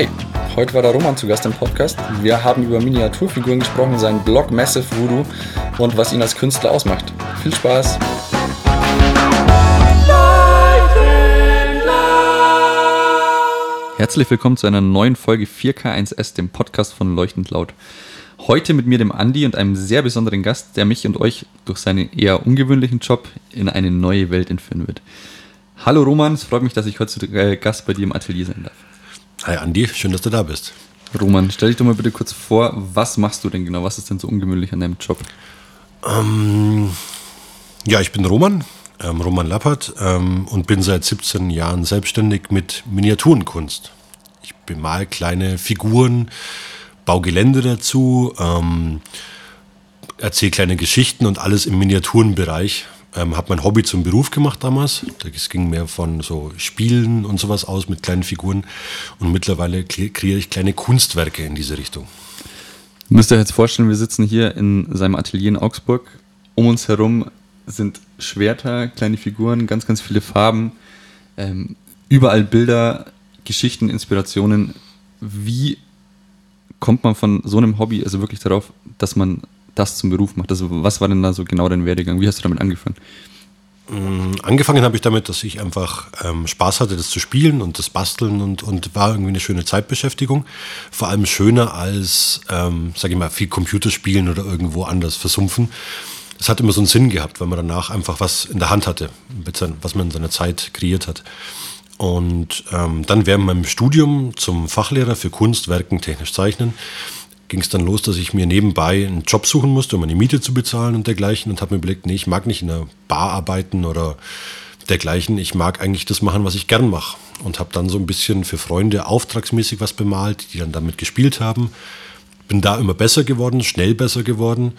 Hi, heute war der Roman zu Gast im Podcast. Wir haben über Miniaturfiguren gesprochen, seinen Blog Massive Voodoo und was ihn als Künstler ausmacht. Viel Spaß! Herzlich willkommen zu einer neuen Folge 4K1S, dem Podcast von Leuchtend Laut. Heute mit mir, dem Andi und einem sehr besonderen Gast, der mich und euch durch seinen eher ungewöhnlichen Job in eine neue Welt entführen wird. Hallo Roman, es freut mich, dass ich heute äh, Gast bei dir im Atelier sein darf. Hi Andi, schön, dass du da bist. Roman, stell dich doch mal bitte kurz vor, was machst du denn genau? Was ist denn so ungewöhnlich an deinem Job? Ähm, ja, ich bin Roman, ähm, Roman Lappert ähm, und bin seit 17 Jahren selbstständig mit Miniaturenkunst. Ich bemal kleine Figuren, baue Gelände dazu, ähm, erzähle kleine Geschichten und alles im Miniaturenbereich. Ähm, habe mein Hobby zum Beruf gemacht damals. Es ging mehr von so Spielen und sowas aus mit kleinen Figuren. Und mittlerweile kreiere ich kleine Kunstwerke in diese Richtung. Müsst ihr jetzt vorstellen, wir sitzen hier in seinem Atelier in Augsburg. Um uns herum sind Schwerter, kleine Figuren, ganz, ganz viele Farben, ähm, überall Bilder, Geschichten, Inspirationen. Wie kommt man von so einem Hobby also wirklich darauf, dass man das zum Beruf macht? Also was war denn da so genau dein Werdegang? Wie hast du damit angefangen? Mm, angefangen habe ich damit, dass ich einfach ähm, Spaß hatte, das zu spielen und das Basteln und, und war irgendwie eine schöne Zeitbeschäftigung. Vor allem schöner als, ähm, sage ich mal, viel Computerspielen oder irgendwo anders versumpfen. Es hat immer so einen Sinn gehabt, weil man danach einfach was in der Hand hatte, was man in seiner Zeit kreiert hat. Und ähm, dann während meinem Studium zum Fachlehrer für Kunst, Werken, technisch Zeichnen ging es dann los, dass ich mir nebenbei einen Job suchen musste, um meine Miete zu bezahlen und dergleichen und habe mir überlegt, nee, ich mag nicht in einer Bar arbeiten oder dergleichen. Ich mag eigentlich das machen, was ich gern mache und habe dann so ein bisschen für Freunde auftragsmäßig was bemalt, die dann damit gespielt haben. Bin da immer besser geworden, schnell besser geworden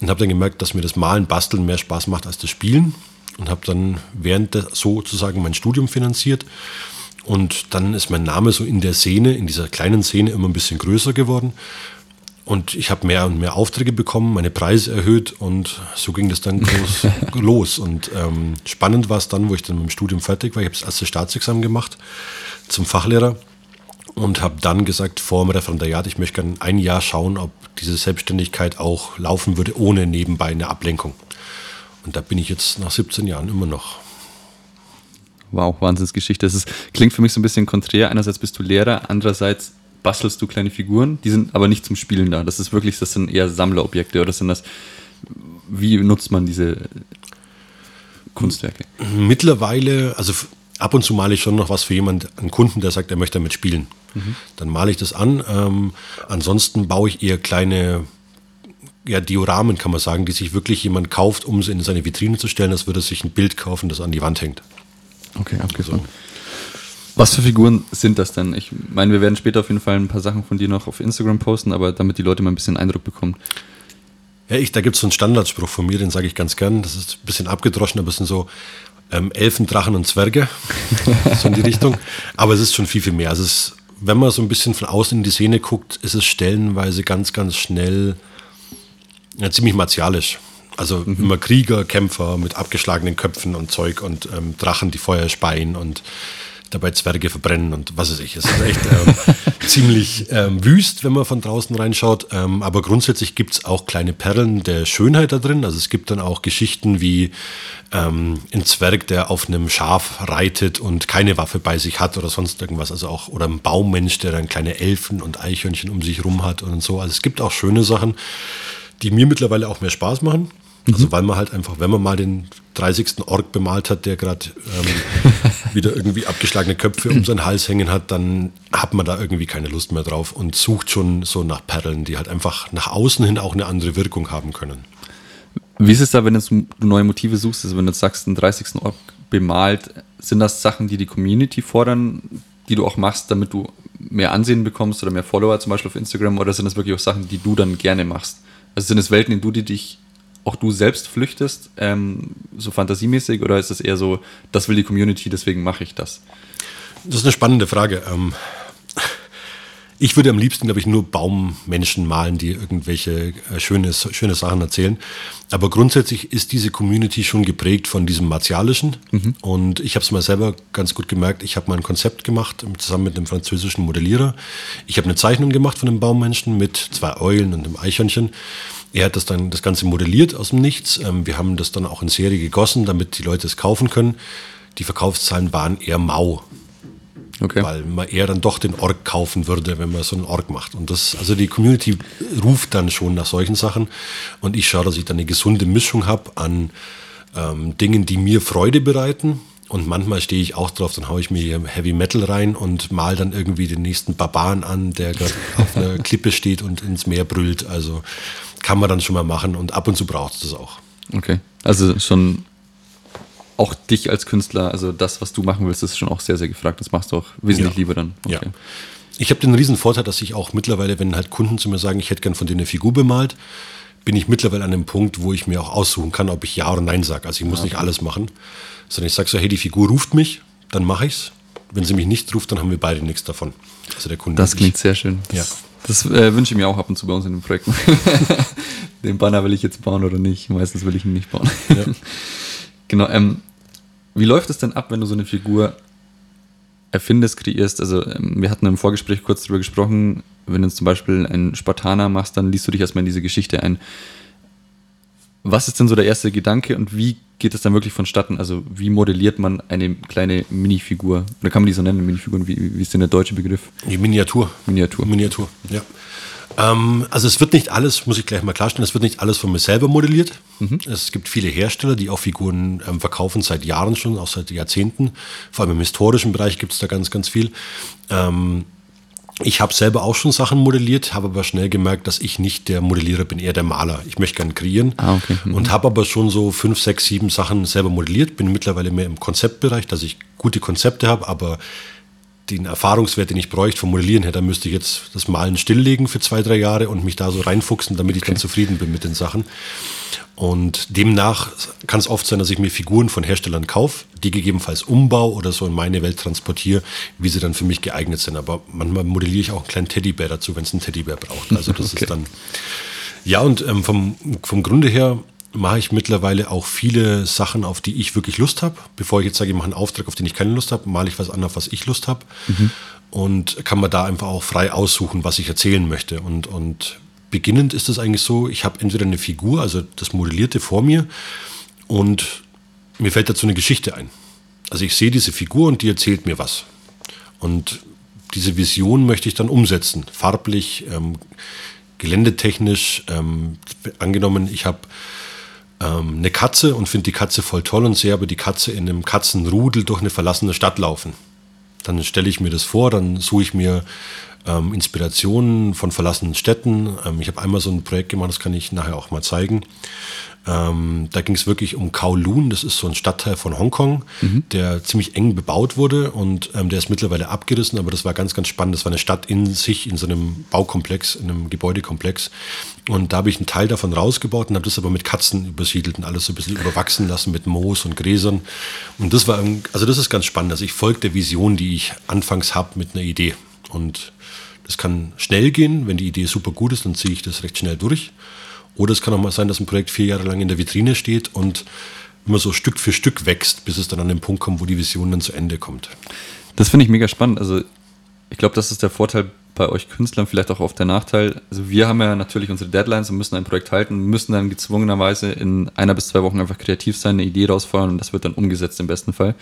und habe dann gemerkt, dass mir das Malen, Basteln mehr Spaß macht als das Spielen und habe dann während der, sozusagen mein Studium finanziert. Und dann ist mein Name so in der Szene, in dieser kleinen Szene immer ein bisschen größer geworden. Und ich habe mehr und mehr Aufträge bekommen, meine Preise erhöht und so ging das dann groß los. Und ähm, spannend war es dann, wo ich dann mit dem Studium fertig war. Ich habe das erste Staatsexamen gemacht zum Fachlehrer und habe dann gesagt vor dem Referendariat, ich möchte gerne ein Jahr schauen, ob diese Selbstständigkeit auch laufen würde, ohne nebenbei eine Ablenkung. Und da bin ich jetzt nach 17 Jahren immer noch. Wow, Wahnsinnsgeschichte. Das ist, klingt für mich so ein bisschen konträr. Einerseits bist du Lehrer, andererseits bastelst du kleine Figuren, die sind aber nicht zum Spielen da. Das ist wirklich, das sind eher Sammlerobjekte oder sind das, wie nutzt man diese Kunstwerke? Mittlerweile, also ab und zu male ich schon noch was für jemanden, einen Kunden, der sagt, er möchte damit spielen. Mhm. Dann male ich das an. Ähm, ansonsten baue ich eher kleine ja, Dioramen, kann man sagen, die sich wirklich jemand kauft, um sie in seine Vitrine zu stellen, als würde er sich ein Bild kaufen, das an die Wand hängt. Okay, abgefahren. So. Was für Figuren sind das denn? Ich meine, wir werden später auf jeden Fall ein paar Sachen von dir noch auf Instagram posten, aber damit die Leute mal ein bisschen Eindruck bekommen. Ja, ich, da gibt es so einen Standardspruch von mir, den sage ich ganz gern. Das ist ein bisschen abgedroschen, aber es sind so ähm, Elfen, Drachen und Zwerge. so in die Richtung. Aber es ist schon viel, viel mehr. Also es, wenn man so ein bisschen von außen in die Szene guckt, ist es stellenweise ganz, ganz schnell ja, ziemlich martialisch. Also mhm. immer Krieger, Kämpfer mit abgeschlagenen Köpfen und Zeug und ähm, Drachen, die Feuer speien und dabei Zwerge verbrennen und was weiß ich. Es ist echt ähm, ziemlich ähm, wüst, wenn man von draußen reinschaut. Ähm, aber grundsätzlich gibt es auch kleine Perlen der Schönheit da drin. Also es gibt dann auch Geschichten wie ähm, ein Zwerg, der auf einem Schaf reitet und keine Waffe bei sich hat oder sonst irgendwas. Also auch, oder ein Baummensch, der dann kleine Elfen und Eichhörnchen um sich rum hat und so. Also es gibt auch schöne Sachen, die mir mittlerweile auch mehr Spaß machen. Also mhm. weil man halt einfach, wenn man mal den 30. Ork bemalt hat, der gerade ähm, wieder irgendwie abgeschlagene Köpfe um seinen Hals hängen hat, dann hat man da irgendwie keine Lust mehr drauf und sucht schon so nach Perlen, die halt einfach nach außen hin auch eine andere Wirkung haben können. Wie ist es da, wenn du neue Motive suchst? Also wenn du jetzt sagst, den 30. Ork bemalt, sind das Sachen, die die Community fordern, die du auch machst, damit du mehr Ansehen bekommst oder mehr Follower zum Beispiel auf Instagram oder sind das wirklich auch Sachen, die du dann gerne machst? Also sind es Welten, in die du dich auch du selbst flüchtest, ähm, so fantasiemäßig, oder ist es eher so, das will die Community, deswegen mache ich das? Das ist eine spannende Frage. Ähm, Ich würde am liebsten, glaube ich, nur Baummenschen malen, die irgendwelche äh, schöne, schöne Sachen erzählen. Aber grundsätzlich ist diese Community schon geprägt von diesem Martialischen. Mhm. Und ich habe es mal selber ganz gut gemerkt. Ich habe mal ein Konzept gemacht, zusammen mit einem französischen Modellierer. Ich habe eine Zeichnung gemacht von einem Baummenschen mit zwei Eulen und einem Eichhörnchen. Er hat das dann das Ganze modelliert aus dem Nichts. Ähm, wir haben das dann auch in Serie gegossen, damit die Leute es kaufen können. Die Verkaufszahlen waren eher mau. Okay. Weil man eher dann doch den Org kaufen würde, wenn man so einen Org macht. Und das, also die Community ruft dann schon nach solchen Sachen. Und ich schaue, dass ich dann eine gesunde Mischung habe an ähm, Dingen, die mir Freude bereiten. Und manchmal stehe ich auch drauf, dann haue ich mir hier Heavy Metal rein und mal dann irgendwie den nächsten Barbaren an, der gerade auf einer Klippe steht und ins Meer brüllt. Also kann man dann schon mal machen und ab und zu braucht es das auch. Okay. Also schon auch dich als Künstler, also das, was du machen willst, ist schon auch sehr, sehr gefragt. Das machst du auch wesentlich ja. lieber dann. Okay. Ja. Ich habe den riesen Vorteil, dass ich auch mittlerweile, wenn halt Kunden zu mir sagen, ich hätte gern von denen eine Figur bemalt, bin ich mittlerweile an dem Punkt, wo ich mir auch aussuchen kann, ob ich Ja oder Nein sage. Also ich muss okay. nicht alles machen, sondern ich sage so, hey, die Figur ruft mich, dann mache ich's. Wenn sie mich nicht ruft, dann haben wir beide nichts davon. Also der Kunde. Das klingt sehr schön. Das, ja. Das äh, wünsche ich mir auch ab und zu bei uns in den Projekten. den Banner will ich jetzt bauen oder nicht. Meistens will ich ihn nicht bauen. Ja. genau. Ähm, wie läuft es denn ab, wenn du so eine Figur erfindest, kreierst? Also, ähm, wir hatten im Vorgespräch kurz darüber gesprochen, wenn du zum Beispiel einen Spartaner machst, dann liest du dich erstmal in diese Geschichte ein. Was ist denn so der erste Gedanke und wie geht es dann wirklich vonstatten? Also, wie modelliert man eine kleine Minifigur? Oder kann man die so nennen, Minifiguren? Wie, wie ist denn der deutsche Begriff? Die Miniatur. Miniatur. Miniatur, ja. Ähm, also es wird nicht alles, muss ich gleich mal klarstellen, es wird nicht alles von mir selber modelliert. Mhm. Es gibt viele Hersteller, die auch Figuren ähm, verkaufen seit Jahren schon, auch seit Jahrzehnten. Vor allem im historischen Bereich gibt es da ganz, ganz viel. Ähm, ich habe selber auch schon Sachen modelliert, habe aber schnell gemerkt, dass ich nicht der Modellierer bin, eher der Maler. Ich möchte gerne kreieren ah, okay. mhm. und habe aber schon so fünf, sechs, sieben Sachen selber modelliert. Bin mittlerweile mehr im Konzeptbereich, dass ich gute Konzepte habe, aber den Erfahrungswert, den ich bräuchte vom Modellieren her, dann müsste ich jetzt das Malen stilllegen für zwei, drei Jahre und mich da so reinfuchsen, damit ich okay. dann zufrieden bin mit den Sachen. Und demnach kann es oft sein, dass ich mir Figuren von Herstellern kaufe, die gegebenenfalls umbau oder so in meine Welt transportiere, wie sie dann für mich geeignet sind. Aber manchmal modelliere ich auch einen kleinen Teddybär dazu, wenn es einen Teddybär braucht. Also das okay. ist dann. Ja, und ähm, vom, vom Grunde her mache ich mittlerweile auch viele Sachen, auf die ich wirklich Lust habe. Bevor ich jetzt sage, ich mache einen Auftrag, auf den ich keine Lust habe, male ich was an, auf was ich Lust habe. Mhm. Und kann man da einfach auch frei aussuchen, was ich erzählen möchte. Und, und beginnend ist es eigentlich so, ich habe entweder eine Figur, also das Modellierte vor mir, und mir fällt dazu eine Geschichte ein. Also ich sehe diese Figur und die erzählt mir was. Und diese Vision möchte ich dann umsetzen, farblich, ähm, geländetechnisch. Ähm, angenommen, ich habe ähm, eine Katze und finde die Katze voll toll und sehe aber die Katze in einem Katzenrudel durch eine verlassene Stadt laufen. Dann stelle ich mir das vor, dann suche ich mir ähm, Inspirationen von verlassenen Städten. Ähm, ich habe einmal so ein Projekt gemacht, das kann ich nachher auch mal zeigen. Ähm, da ging es wirklich um Kowloon, das ist so ein Stadtteil von Hongkong, mhm. der ziemlich eng bebaut wurde und ähm, der ist mittlerweile abgerissen, aber das war ganz, ganz spannend. Das war eine Stadt in sich, in so einem Baukomplex, in einem Gebäudekomplex. Und da habe ich einen Teil davon rausgebaut und habe das aber mit Katzen übersiedelt und alles so ein bisschen überwachsen lassen mit Moos und Gräsern. Und das war, also das ist ganz spannend. Also ich folge der Vision, die ich anfangs habe mit einer Idee. Und das kann schnell gehen, wenn die Idee super gut ist, dann ziehe ich das recht schnell durch. Oder es kann auch mal sein, dass ein Projekt vier Jahre lang in der Vitrine steht und immer so Stück für Stück wächst, bis es dann an den Punkt kommt, wo die Vision dann zu Ende kommt. Das finde ich mega spannend. Also ich glaube, das ist der Vorteil bei euch Künstlern, vielleicht auch oft der Nachteil. Also wir haben ja natürlich unsere Deadlines und müssen ein Projekt halten, müssen dann gezwungenerweise in einer bis zwei Wochen einfach kreativ sein, eine Idee rausfeuern und das wird dann umgesetzt im besten Fall.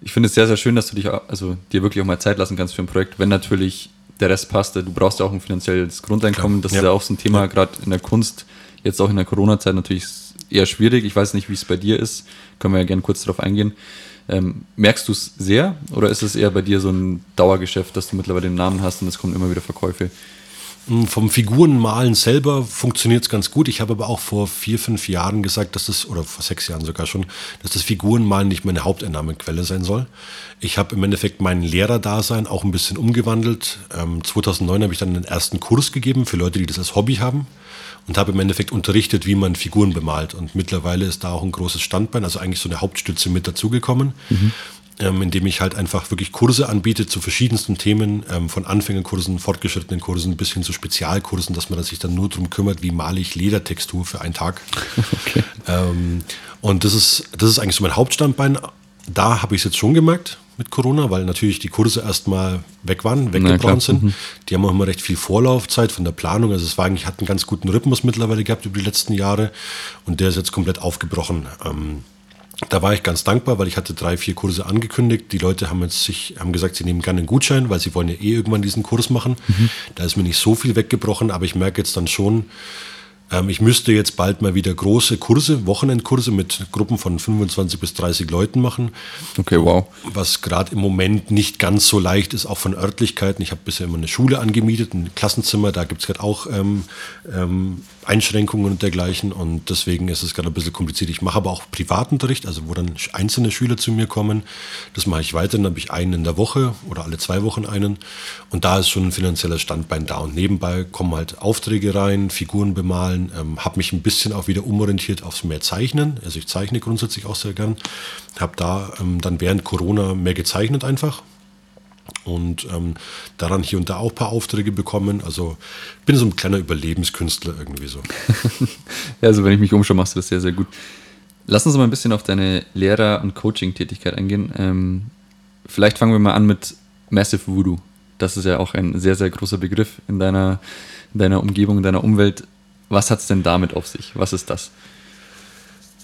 Ich finde es sehr, sehr schön, dass du dich also dir wirklich auch mal Zeit lassen kannst für ein Projekt, wenn natürlich der Rest passt. Du brauchst ja auch ein finanzielles Grundeinkommen. Klar. Das ja. ist ja auch so ein Thema, ja. gerade in der Kunst, jetzt auch in der Corona-Zeit natürlich eher schwierig. Ich weiß nicht, wie es bei dir ist. Können wir ja gerne kurz darauf eingehen. Ähm, merkst du es sehr oder ist es eher bei dir so ein Dauergeschäft, dass du mittlerweile den Namen hast und es kommen immer wieder Verkäufe? Hm, vom Figurenmalen selber funktioniert es ganz gut. Ich habe aber auch vor vier, fünf Jahren gesagt, dass das, oder vor sechs Jahren sogar schon, dass das Figurenmalen nicht meine Haupteinnahmequelle sein soll. Ich habe im Endeffekt mein Lehrerdasein auch ein bisschen umgewandelt. Ähm, 2009 habe ich dann den ersten Kurs gegeben für Leute, die das als Hobby haben und habe im Endeffekt unterrichtet, wie man Figuren bemalt. Und mittlerweile ist da auch ein großes Standbein, also eigentlich so eine Hauptstütze mit dazugekommen. Mhm. Ähm, indem ich halt einfach wirklich Kurse anbiete zu verschiedensten Themen, ähm, von Anfängerkursen, fortgeschrittenen Kursen bis hin zu Spezialkursen, dass man sich dann nur darum kümmert, wie male ich Ledertextur für einen Tag. Okay. Ähm, und das ist, das ist eigentlich so mein Hauptstandbein. Da habe ich es jetzt schon gemerkt mit Corona, weil natürlich die Kurse erstmal weg waren, weggebrochen sind. Mhm. Die haben auch immer recht viel Vorlaufzeit von der Planung. Also es war eigentlich, hat einen ganz guten Rhythmus mittlerweile gehabt über die letzten Jahre und der ist jetzt komplett aufgebrochen. Ähm, da war ich ganz dankbar, weil ich hatte drei, vier Kurse angekündigt. Die Leute haben jetzt sich, haben gesagt, sie nehmen gerne einen Gutschein, weil sie wollen ja eh irgendwann diesen Kurs machen. Mhm. Da ist mir nicht so viel weggebrochen, aber ich merke jetzt dann schon, ähm, ich müsste jetzt bald mal wieder große Kurse, Wochenendkurse mit Gruppen von 25 bis 30 Leuten machen. Okay, wow. Was gerade im Moment nicht ganz so leicht ist, auch von Örtlichkeiten. Ich habe bisher immer eine Schule angemietet, ein Klassenzimmer, da gibt es gerade auch ähm, ähm, Einschränkungen und dergleichen und deswegen ist es gerade ein bisschen kompliziert. Ich mache aber auch Privatunterricht, also wo dann einzelne Schüler zu mir kommen. Das mache ich weiter, dann habe ich einen in der Woche oder alle zwei Wochen einen und da ist schon ein finanzieller Standbein da und nebenbei kommen halt Aufträge rein, Figuren bemalen, ähm, habe mich ein bisschen auch wieder umorientiert aufs mehr Zeichnen. Also ich zeichne grundsätzlich auch sehr gern, habe da ähm, dann während Corona mehr gezeichnet einfach und ähm, daran hier und da auch ein paar Aufträge bekommen. Also bin so ein kleiner Überlebenskünstler irgendwie so. ja, also wenn ich mich umschaue, machst du das sehr, sehr gut. Lass uns mal ein bisschen auf deine Lehrer- und Coaching-Tätigkeit eingehen. Ähm, vielleicht fangen wir mal an mit Massive Voodoo. Das ist ja auch ein sehr, sehr großer Begriff in deiner, in deiner Umgebung, in deiner Umwelt. Was hat es denn damit auf sich? Was ist das?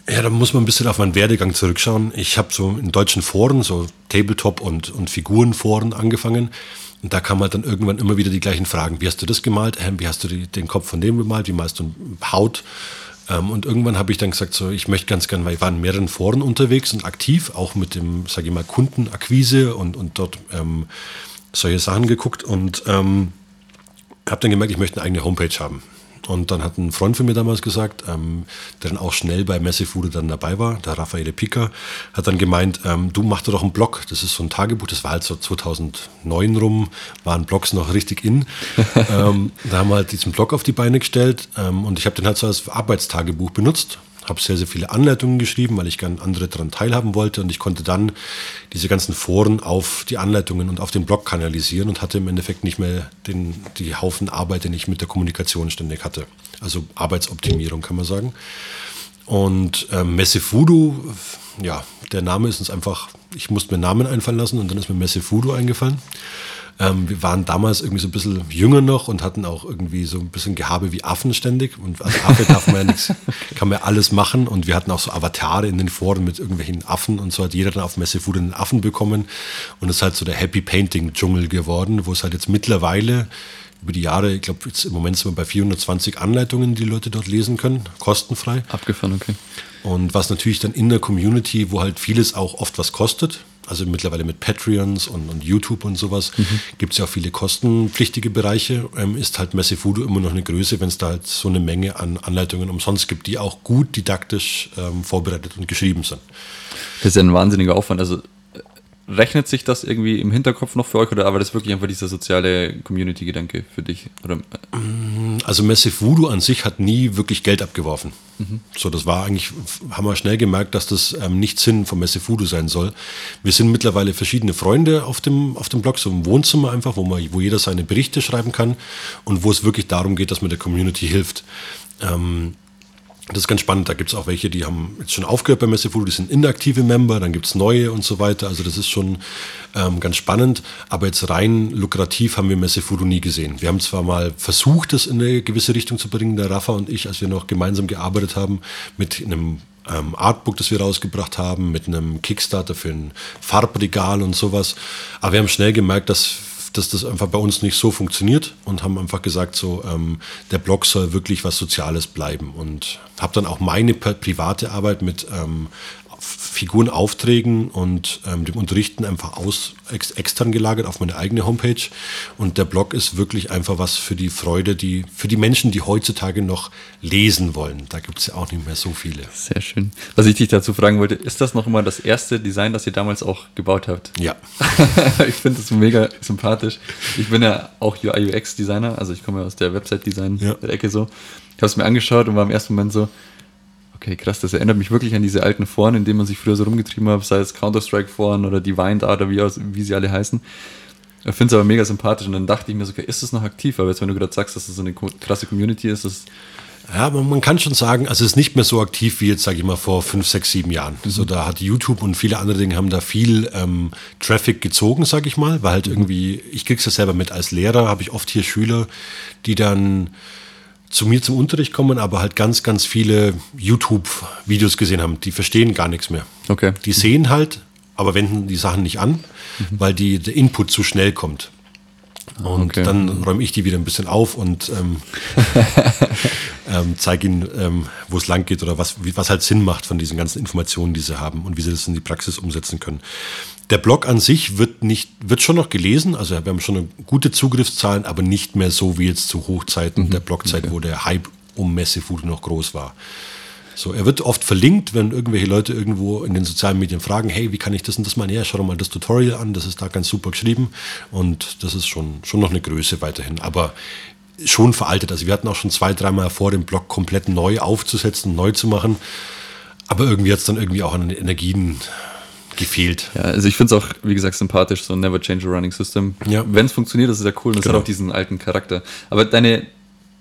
Ja, da muss man ein bisschen auf meinen Werdegang zurückschauen. Ich habe so in deutschen Foren, so Tabletop- und, und Figurenforen angefangen. Und da kam halt dann irgendwann immer wieder die gleichen Fragen. Wie hast du das gemalt? Wie hast du die, den Kopf von dem gemalt? Wie malst du Haut? Ähm, und irgendwann habe ich dann gesagt, so, ich möchte ganz gerne, weil ich war in mehreren Foren unterwegs und aktiv, auch mit dem, sage ich mal, Kundenakquise und, und dort ähm, solche Sachen geguckt und ähm, habe dann gemerkt, ich möchte eine eigene Homepage haben. Und dann hat ein Freund von mir damals gesagt, ähm, der dann auch schnell bei Messefude dann dabei war, der Raffaele Pica, hat dann gemeint, ähm, du machst doch einen Blog. Das ist so ein Tagebuch, das war halt so 2009 rum, waren Blogs noch richtig in. ähm, da haben wir halt diesen Blog auf die Beine gestellt ähm, und ich habe den halt so als Arbeitstagebuch benutzt habe sehr, sehr viele Anleitungen geschrieben, weil ich gerne andere daran teilhaben wollte und ich konnte dann diese ganzen Foren auf die Anleitungen und auf den Blog kanalisieren und hatte im Endeffekt nicht mehr den, die Haufen Arbeit, den ich mit der Kommunikation ständig hatte. Also Arbeitsoptimierung kann man sagen. Und ähm, Messe Voodoo, ja, der Name ist uns einfach, ich musste mir Namen einfallen lassen und dann ist mir Messe Voodoo eingefallen. Ähm, wir waren damals irgendwie so ein bisschen jünger noch und hatten auch irgendwie so ein bisschen Gehabe wie Affen ständig. Und als Affe darf man ja nichts, kann man ja alles machen. Und wir hatten auch so Avatare in den Foren mit irgendwelchen Affen und so hat jeder dann auf Messe Food einen Affen bekommen. Und es ist halt so der Happy Painting Dschungel geworden, wo es halt jetzt mittlerweile über die Jahre, ich glaube, im Moment sind wir bei 420 Anleitungen, die Leute dort lesen können, kostenfrei. Abgefahren, okay. Und was natürlich dann in der Community, wo halt vieles auch oft was kostet, also mittlerweile mit Patreons und, und YouTube und sowas, mhm. gibt es ja auch viele kostenpflichtige Bereiche, ähm, ist halt Messe Voodoo immer noch eine Größe, wenn es da halt so eine Menge an Anleitungen umsonst gibt, die auch gut didaktisch ähm, vorbereitet und geschrieben sind. Das ist ja ein wahnsinniger Aufwand. Also Rechnet sich das irgendwie im Hinterkopf noch für euch oder aber das wirklich einfach dieser soziale Community-Gedanke für dich? Oder? Mm, also Massive Voodoo an sich hat nie wirklich Geld abgeworfen. Mhm. So, das war eigentlich, haben wir schnell gemerkt, dass das ähm, nicht Sinn von Massive Voodoo sein soll. Wir sind mittlerweile verschiedene Freunde auf dem, auf dem Blog, so im Wohnzimmer einfach, wo, man, wo jeder seine Berichte schreiben kann und wo es wirklich darum geht, dass man der Community hilft. Ähm, das ist ganz spannend. Da gibt es auch welche, die haben jetzt schon aufgehört bei Messefood, die sind inaktive Member, dann gibt es neue und so weiter. Also das ist schon ähm, ganz spannend. Aber jetzt rein lukrativ haben wir Messefood nie gesehen. Wir haben zwar mal versucht, das in eine gewisse Richtung zu bringen, der Rafa und ich, als wir noch gemeinsam gearbeitet haben, mit einem ähm, Artbook, das wir rausgebracht haben, mit einem Kickstarter für ein Farbregal und sowas. Aber wir haben schnell gemerkt, dass dass das einfach bei uns nicht so funktioniert und haben einfach gesagt, so ähm, der Blog soll wirklich was Soziales bleiben. Und habe dann auch meine private Arbeit mit ähm, Figurenaufträgen und ähm, dem Unterrichten einfach aus, ex, extern gelagert auf meine eigene Homepage. Und der Blog ist wirklich einfach was für die Freude, die, für die Menschen, die heutzutage noch lesen wollen. Da gibt es ja auch nicht mehr so viele. Sehr schön. Was ich dich dazu fragen wollte, ist das noch immer das erste Design, das ihr damals auch gebaut habt? Ja. ich finde das mega sympathisch. Ich bin ja auch UI-UX-Designer, also ich komme ja aus der Website-Design-Ecke ja. so. Ich habe es mir angeschaut und war im ersten Moment so, Okay, krass, das erinnert mich wirklich an diese alten Foren, in denen man sich früher so rumgetrieben hat, sei es Counter-Strike-Foren oder Divine Art oder wie, wie sie alle heißen. Ich finde es aber mega sympathisch und dann dachte ich mir so, okay, ist es noch aktiv? Aber jetzt, wenn du gerade sagst, dass es das so eine krasse Community ist, ist ja, man kann schon sagen, also es ist nicht mehr so aktiv wie jetzt, sage ich mal, vor fünf, sechs, sieben Jahren. Mhm. So, da hat YouTube und viele andere Dinge haben da viel ähm, Traffic gezogen, sage ich mal, weil halt mhm. irgendwie, ich krieg's ja selber mit als Lehrer, habe ich oft hier Schüler, die dann zu mir zum Unterricht kommen, aber halt ganz, ganz viele YouTube-Videos gesehen haben. Die verstehen gar nichts mehr. Okay. Die sehen halt, aber wenden die Sachen nicht an, mhm. weil die, der Input zu schnell kommt. Und okay. dann räume ich die wieder ein bisschen auf und ähm, ähm, zeige ihnen, ähm, wo es lang geht oder was, wie, was halt Sinn macht von diesen ganzen Informationen, die sie haben und wie sie das in die Praxis umsetzen können. Der Blog an sich wird nicht, wird schon noch gelesen, also wir haben schon gute Zugriffszahlen, aber nicht mehr so wie jetzt zu Hochzeiten mhm. der Blogzeit, okay. wo der Hype um Messefood noch groß war. So, er wird oft verlinkt, wenn irgendwelche Leute irgendwo in den sozialen Medien fragen, hey, wie kann ich das und das mal Ja, schau doch mal das Tutorial an, das ist da ganz super geschrieben und das ist schon, schon noch eine Größe weiterhin, aber schon veraltet. Also wir hatten auch schon zwei, dreimal vor, den Blog komplett neu aufzusetzen, neu zu machen, aber irgendwie hat es dann irgendwie auch an den Energien gefehlt. Ja, also ich finde es auch, wie gesagt, sympathisch, so Never Change a Running System. Ja. Wenn es funktioniert, das ist ja cool und es genau. hat auch diesen alten Charakter. Aber deine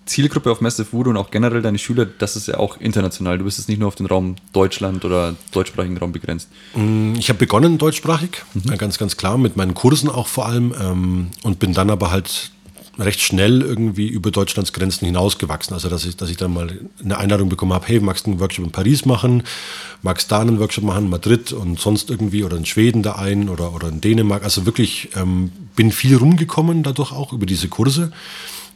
Zielgruppe auf Massive Voodoo und auch generell deine Schüler, das ist ja auch international. Du bist jetzt nicht nur auf den Raum Deutschland oder deutschsprachigen Raum begrenzt. Mm, ich habe begonnen deutschsprachig, mhm. ganz, ganz klar, mit meinen Kursen auch vor allem ähm, und bin dann aber halt recht schnell irgendwie über Deutschlands Grenzen hinausgewachsen. Also dass ich, dass ich dann mal eine Einladung bekommen habe, hey, magst du einen Workshop in Paris machen? Magst du da einen Workshop machen, in Madrid und sonst irgendwie oder in Schweden da ein oder, oder in Dänemark. Also wirklich ähm, bin viel rumgekommen dadurch auch über diese Kurse.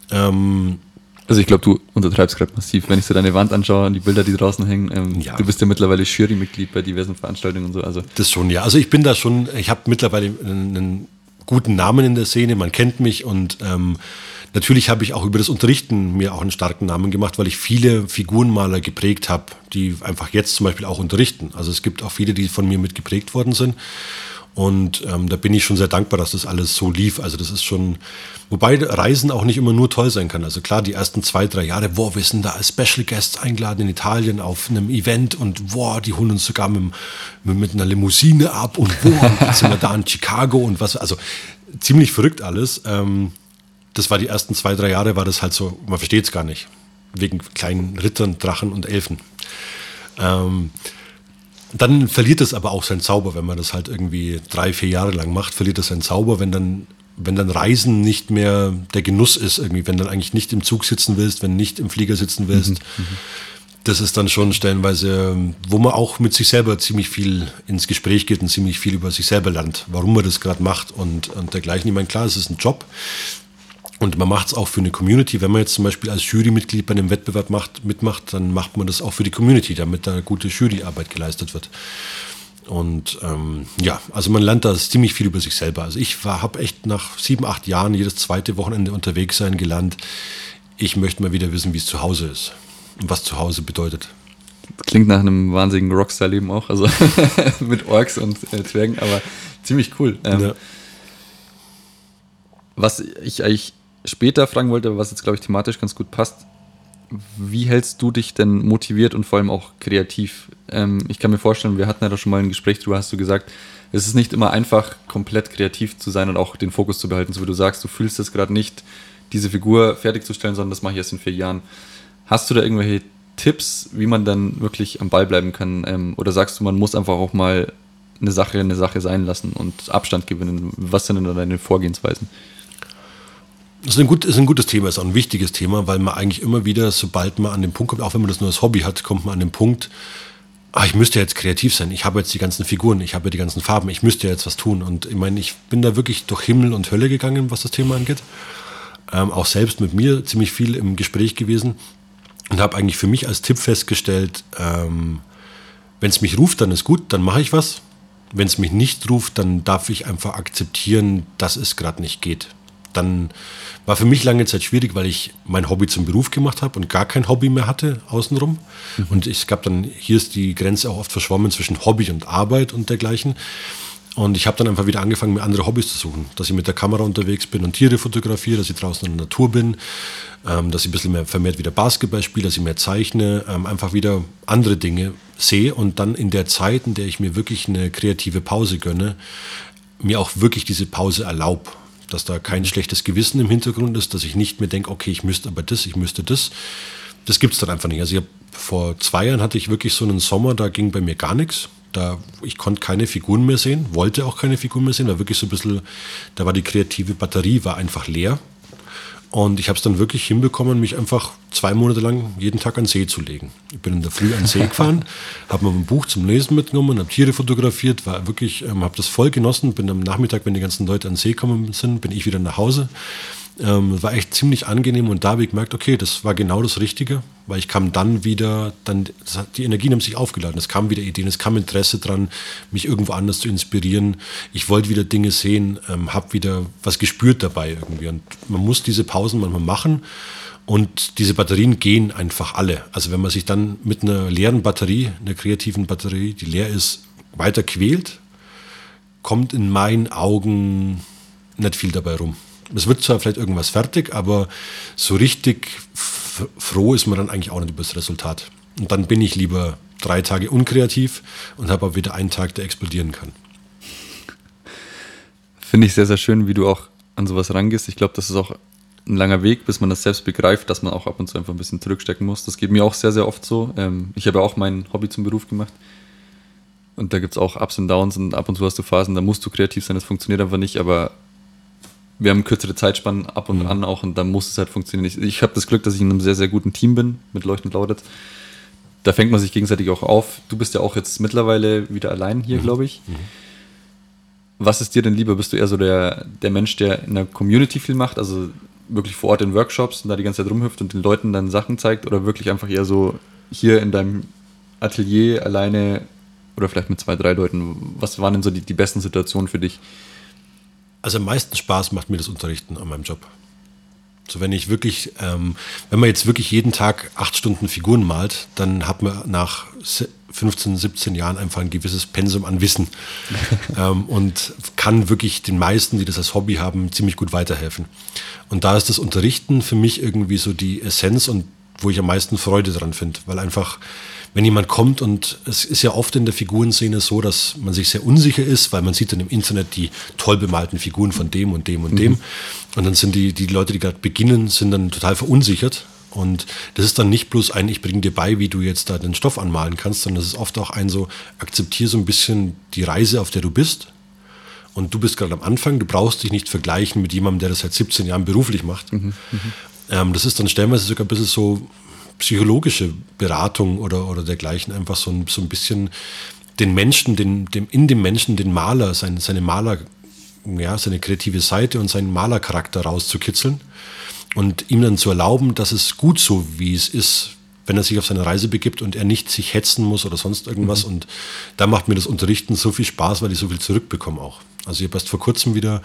Ähm, also ich glaube, du untertreibst gerade massiv, wenn ich so deine Wand anschaue und die Bilder, die draußen hängen. Ähm, ja. Du bist ja mittlerweile Jurymitglied bei diversen Veranstaltungen und so. Also das schon, ja. Also ich bin da schon, ich habe mittlerweile einen guten Namen in der Szene, man kennt mich und ähm, natürlich habe ich auch über das Unterrichten mir auch einen starken Namen gemacht, weil ich viele Figurenmaler geprägt habe, die einfach jetzt zum Beispiel auch unterrichten. Also es gibt auch viele, die von mir mit geprägt worden sind. Und ähm, da bin ich schon sehr dankbar, dass das alles so lief. Also das ist schon, wobei Reisen auch nicht immer nur toll sein kann. Also klar, die ersten zwei, drei Jahre, boah, wir sind da als Special Guests eingeladen in Italien auf einem Event und boah, die holen uns sogar mit, mit einer Limousine ab und boah, sind wir da in Chicago und was. Also ziemlich verrückt alles. Ähm, das war die ersten zwei, drei Jahre, war das halt so, man versteht es gar nicht. Wegen kleinen Rittern, Drachen und Elfen. Ähm, dann verliert es aber auch seinen Zauber, wenn man das halt irgendwie drei, vier Jahre lang macht, verliert es seinen Zauber, wenn dann, wenn dann Reisen nicht mehr der Genuss ist, irgendwie, wenn dann eigentlich nicht im Zug sitzen willst, wenn nicht im Flieger sitzen willst. Mhm, mhm. das ist dann schon stellenweise, wo man auch mit sich selber ziemlich viel ins Gespräch geht und ziemlich viel über sich selber lernt, warum man das gerade macht und, und dergleichen. Ich meine, klar, es ist ein Job, und man macht es auch für eine Community. Wenn man jetzt zum Beispiel als Jurymitglied bei einem Wettbewerb macht, mitmacht, dann macht man das auch für die Community, damit da gute Juryarbeit geleistet wird. Und ähm, ja, also man lernt da ziemlich viel über sich selber. Also ich habe echt nach sieben, acht Jahren jedes zweite Wochenende unterwegs sein gelernt. Ich möchte mal wieder wissen, wie es zu Hause ist und was zu Hause bedeutet. Klingt nach einem wahnsinnigen Rockstar-Leben auch, also mit Orks und äh, Zwergen, aber ziemlich cool. Ähm, ja. Was ich eigentlich später fragen wollte, was jetzt, glaube ich, thematisch ganz gut passt. Wie hältst du dich denn motiviert und vor allem auch kreativ? Ähm, ich kann mir vorstellen, wir hatten ja da schon mal ein Gespräch drüber, hast du gesagt, es ist nicht immer einfach, komplett kreativ zu sein und auch den Fokus zu behalten. So wie du sagst, du fühlst es gerade nicht, diese Figur fertigzustellen, sondern das mache ich erst in vier Jahren. Hast du da irgendwelche Tipps, wie man dann wirklich am Ball bleiben kann? Ähm, oder sagst du, man muss einfach auch mal eine Sache eine Sache sein lassen und Abstand gewinnen? Was sind denn deine Vorgehensweisen? Das ist ein, gut, ist ein gutes Thema, ist auch ein wichtiges Thema, weil man eigentlich immer wieder, sobald man an den Punkt kommt, auch wenn man das nur als Hobby hat, kommt man an den Punkt, ach, ich müsste jetzt kreativ sein, ich habe jetzt die ganzen Figuren, ich habe die ganzen Farben, ich müsste jetzt was tun. Und ich meine, ich bin da wirklich durch Himmel und Hölle gegangen, was das Thema angeht. Ähm, auch selbst mit mir ziemlich viel im Gespräch gewesen und habe eigentlich für mich als Tipp festgestellt, ähm, wenn es mich ruft, dann ist gut, dann mache ich was. Wenn es mich nicht ruft, dann darf ich einfach akzeptieren, dass es gerade nicht geht dann war für mich lange Zeit schwierig, weil ich mein Hobby zum Beruf gemacht habe und gar kein Hobby mehr hatte außenrum. Mhm. Und es gab dann, hier ist die Grenze auch oft verschwommen zwischen Hobby und Arbeit und dergleichen. Und ich habe dann einfach wieder angefangen, mir andere Hobbys zu suchen. Dass ich mit der Kamera unterwegs bin und Tiere fotografiere, dass ich draußen in der Natur bin, ähm, dass ich ein bisschen mehr vermehrt wieder Basketball spiele, dass ich mehr zeichne, ähm, einfach wieder andere Dinge sehe und dann in der Zeit, in der ich mir wirklich eine kreative Pause gönne, mir auch wirklich diese Pause erlaube. Dass da kein schlechtes Gewissen im Hintergrund ist, dass ich nicht mehr denke, okay, ich müsste aber das, ich müsste das. Das gibt es dann einfach nicht. Also ich hab, vor zwei Jahren hatte ich wirklich so einen Sommer, da ging bei mir gar nichts da, ich konnte keine Figuren mehr sehen, wollte auch keine Figuren mehr sehen, war wirklich so ein bisschen, da war die kreative Batterie, war einfach leer. Und ich habe es dann wirklich hinbekommen, mich einfach zwei Monate lang jeden Tag an See zu legen. Ich bin in der Früh an See gefahren, habe mir ein Buch zum Lesen mitgenommen, habe Tiere fotografiert, war wirklich, ähm, habe das voll genossen. Bin am Nachmittag, wenn die ganzen Leute an See gekommen sind, bin ich wieder nach Hause ähm, war echt ziemlich angenehm und da habe ich gemerkt, okay, das war genau das Richtige, weil ich kam dann wieder, dann, die Energien haben sich aufgeladen, es kamen wieder Ideen, es kam Interesse dran, mich irgendwo anders zu inspirieren. Ich wollte wieder Dinge sehen, ähm, habe wieder was gespürt dabei irgendwie. Und man muss diese Pausen manchmal machen und diese Batterien gehen einfach alle. Also wenn man sich dann mit einer leeren Batterie, einer kreativen Batterie, die leer ist, weiter quält, kommt in meinen Augen nicht viel dabei rum es wird zwar vielleicht irgendwas fertig, aber so richtig froh ist man dann eigentlich auch nicht über das Resultat. Und dann bin ich lieber drei Tage unkreativ und habe aber wieder einen Tag, der explodieren kann. Finde ich sehr, sehr schön, wie du auch an sowas rangehst. Ich glaube, das ist auch ein langer Weg, bis man das selbst begreift, dass man auch ab und zu einfach ein bisschen zurückstecken muss. Das geht mir auch sehr, sehr oft so. Ähm, ich habe ja auch mein Hobby zum Beruf gemacht. Und da gibt es auch Ups und Downs und ab und zu hast du Phasen, da musst du kreativ sein, das funktioniert einfach nicht. Aber wir haben kürzere Zeitspannen ab und mhm. an auch und dann muss es halt funktionieren. Ich, ich habe das Glück, dass ich in einem sehr, sehr guten Team bin mit Leuchtend Lautet. Da fängt man sich gegenseitig auch auf. Du bist ja auch jetzt mittlerweile wieder allein hier, mhm. glaube ich. Mhm. Was ist dir denn lieber? Bist du eher so der, der Mensch, der in der Community viel macht, also wirklich vor Ort in Workshops und da die ganze Zeit rumhüpft und den Leuten dann Sachen zeigt oder wirklich einfach eher so hier in deinem Atelier alleine oder vielleicht mit zwei, drei Leuten? Was waren denn so die, die besten Situationen für dich? Also am meisten Spaß macht mir das Unterrichten an meinem Job. So wenn ich wirklich, ähm, wenn man jetzt wirklich jeden Tag acht Stunden Figuren malt, dann hat man nach 15, 17 Jahren einfach ein gewisses Pensum an Wissen ähm, und kann wirklich den meisten, die das als Hobby haben, ziemlich gut weiterhelfen. Und da ist das Unterrichten für mich irgendwie so die Essenz und wo ich am meisten Freude dran finde, weil einfach wenn jemand kommt und es ist ja oft in der Figurenszene so, dass man sich sehr unsicher ist, weil man sieht dann im Internet die toll bemalten Figuren von dem und dem und mhm. dem. Und dann sind die, die Leute, die gerade beginnen, sind dann total verunsichert. Und das ist dann nicht bloß ein, ich bringe dir bei, wie du jetzt da den Stoff anmalen kannst, sondern das ist oft auch ein so, akzeptiere so ein bisschen die Reise, auf der du bist. Und du bist gerade am Anfang, du brauchst dich nicht vergleichen mit jemandem, der das seit 17 Jahren beruflich macht. Mhm, mhm. ähm, das ist dann stellenweise sogar ein bisschen so, psychologische Beratung oder, oder dergleichen, einfach so ein, so ein bisschen den Menschen, den, dem, in dem Menschen den Maler, seine, seine Maler, ja, seine kreative Seite und seinen Malercharakter rauszukitzeln und ihm dann zu erlauben, dass es gut so, wie es ist, wenn er sich auf seine Reise begibt und er nicht sich hetzen muss oder sonst irgendwas. Mhm. Und da macht mir das Unterrichten so viel Spaß, weil ich so viel zurückbekomme auch. Also ich habe erst vor kurzem wieder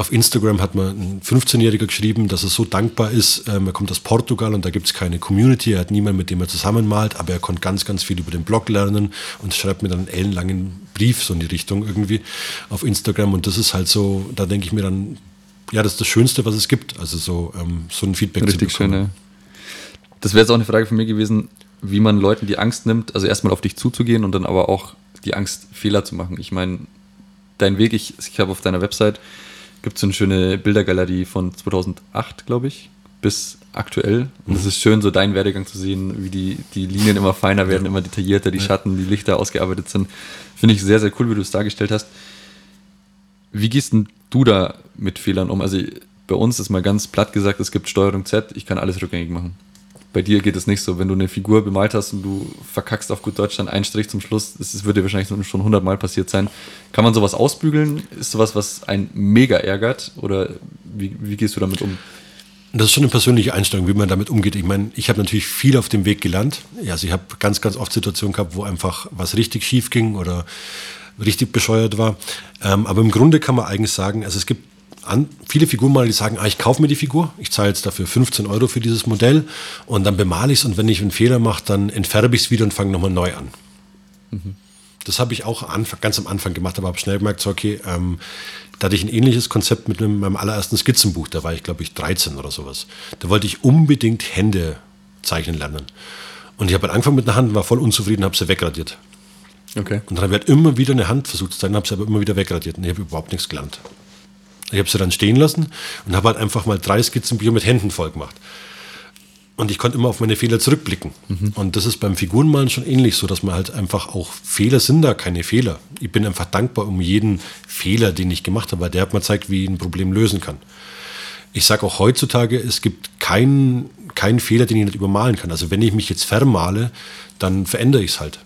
auf Instagram hat mir ein 15-Jähriger geschrieben, dass er so dankbar ist. Ähm, er kommt aus Portugal und da gibt es keine Community. Er hat niemanden, mit dem er zusammenmalt, aber er konnte ganz, ganz viel über den Blog lernen und schreibt mir dann einen ellenlangen Brief so in die Richtung irgendwie auf Instagram. Und das ist halt so, da denke ich mir dann, ja, das ist das Schönste, was es gibt. Also so, ähm, so ein Feedback Richtig zu bekommen. Schön, ja. Das wäre jetzt auch eine Frage von mir gewesen, wie man Leuten die Angst nimmt, also erstmal auf dich zuzugehen und dann aber auch die Angst, Fehler zu machen. Ich meine, dein Weg, ich, ich habe auf deiner Website, gibt es so eine schöne Bildergalerie von 2008, glaube ich, bis aktuell. Und es ist schön, so deinen Werdegang zu sehen, wie die, die Linien immer feiner werden, immer detaillierter, die Schatten, die Lichter ausgearbeitet sind. Finde ich sehr, sehr cool, wie du es dargestellt hast. Wie gehst denn du da mit Fehlern um? Also bei uns ist mal ganz platt gesagt, es gibt Steuerung Z, ich kann alles rückgängig machen bei dir geht es nicht so. Wenn du eine Figur bemalt hast und du verkackst auf gut Deutsch dann einen Strich zum Schluss, das würde dir wahrscheinlich schon hundertmal passiert sein. Kann man sowas ausbügeln? Ist sowas, was einen mega ärgert? Oder wie, wie gehst du damit um? Das ist schon eine persönliche Einstellung, wie man damit umgeht. Ich meine, ich habe natürlich viel auf dem Weg gelernt. Also ich habe ganz, ganz oft Situationen gehabt, wo einfach was richtig schief ging oder richtig bescheuert war. Ähm, aber im Grunde kann man eigentlich sagen, also es gibt an, viele Figurenmaler, die sagen, ah, ich kaufe mir die Figur, ich zahle jetzt dafür 15 Euro für dieses Modell und dann bemale ich es und wenn ich einen Fehler mache, dann entfärbe ich es wieder und fange nochmal neu an. Mhm. Das habe ich auch ganz am Anfang gemacht, aber habe schnell gemerkt, so, okay, ähm, da hatte ich ein ähnliches Konzept mit meinem allerersten Skizzenbuch. Da war ich, glaube ich, 13 oder sowas. Da wollte ich unbedingt Hände zeichnen lernen. Und ich habe halt angefangen mit einer Hand, war voll unzufrieden, habe sie wegradiert. Okay. Und dann habe ich halt immer wieder eine Hand versucht zu zeichnen, habe sie aber immer wieder wegradiert und ich habe überhaupt nichts gelernt. Ich habe sie dann stehen lassen und habe halt einfach mal drei Skizzenbücher mit Händen voll gemacht. Und ich konnte immer auf meine Fehler zurückblicken. Mhm. Und das ist beim Figurenmalen schon ähnlich so, dass man halt einfach auch Fehler sind da keine Fehler. Ich bin einfach dankbar um jeden Fehler, den ich gemacht habe, weil der hat mir gezeigt, wie ich ein Problem lösen kann. Ich sage auch heutzutage, es gibt keinen keinen Fehler, den ich nicht übermalen kann. Also wenn ich mich jetzt vermale, dann verändere ich es halt.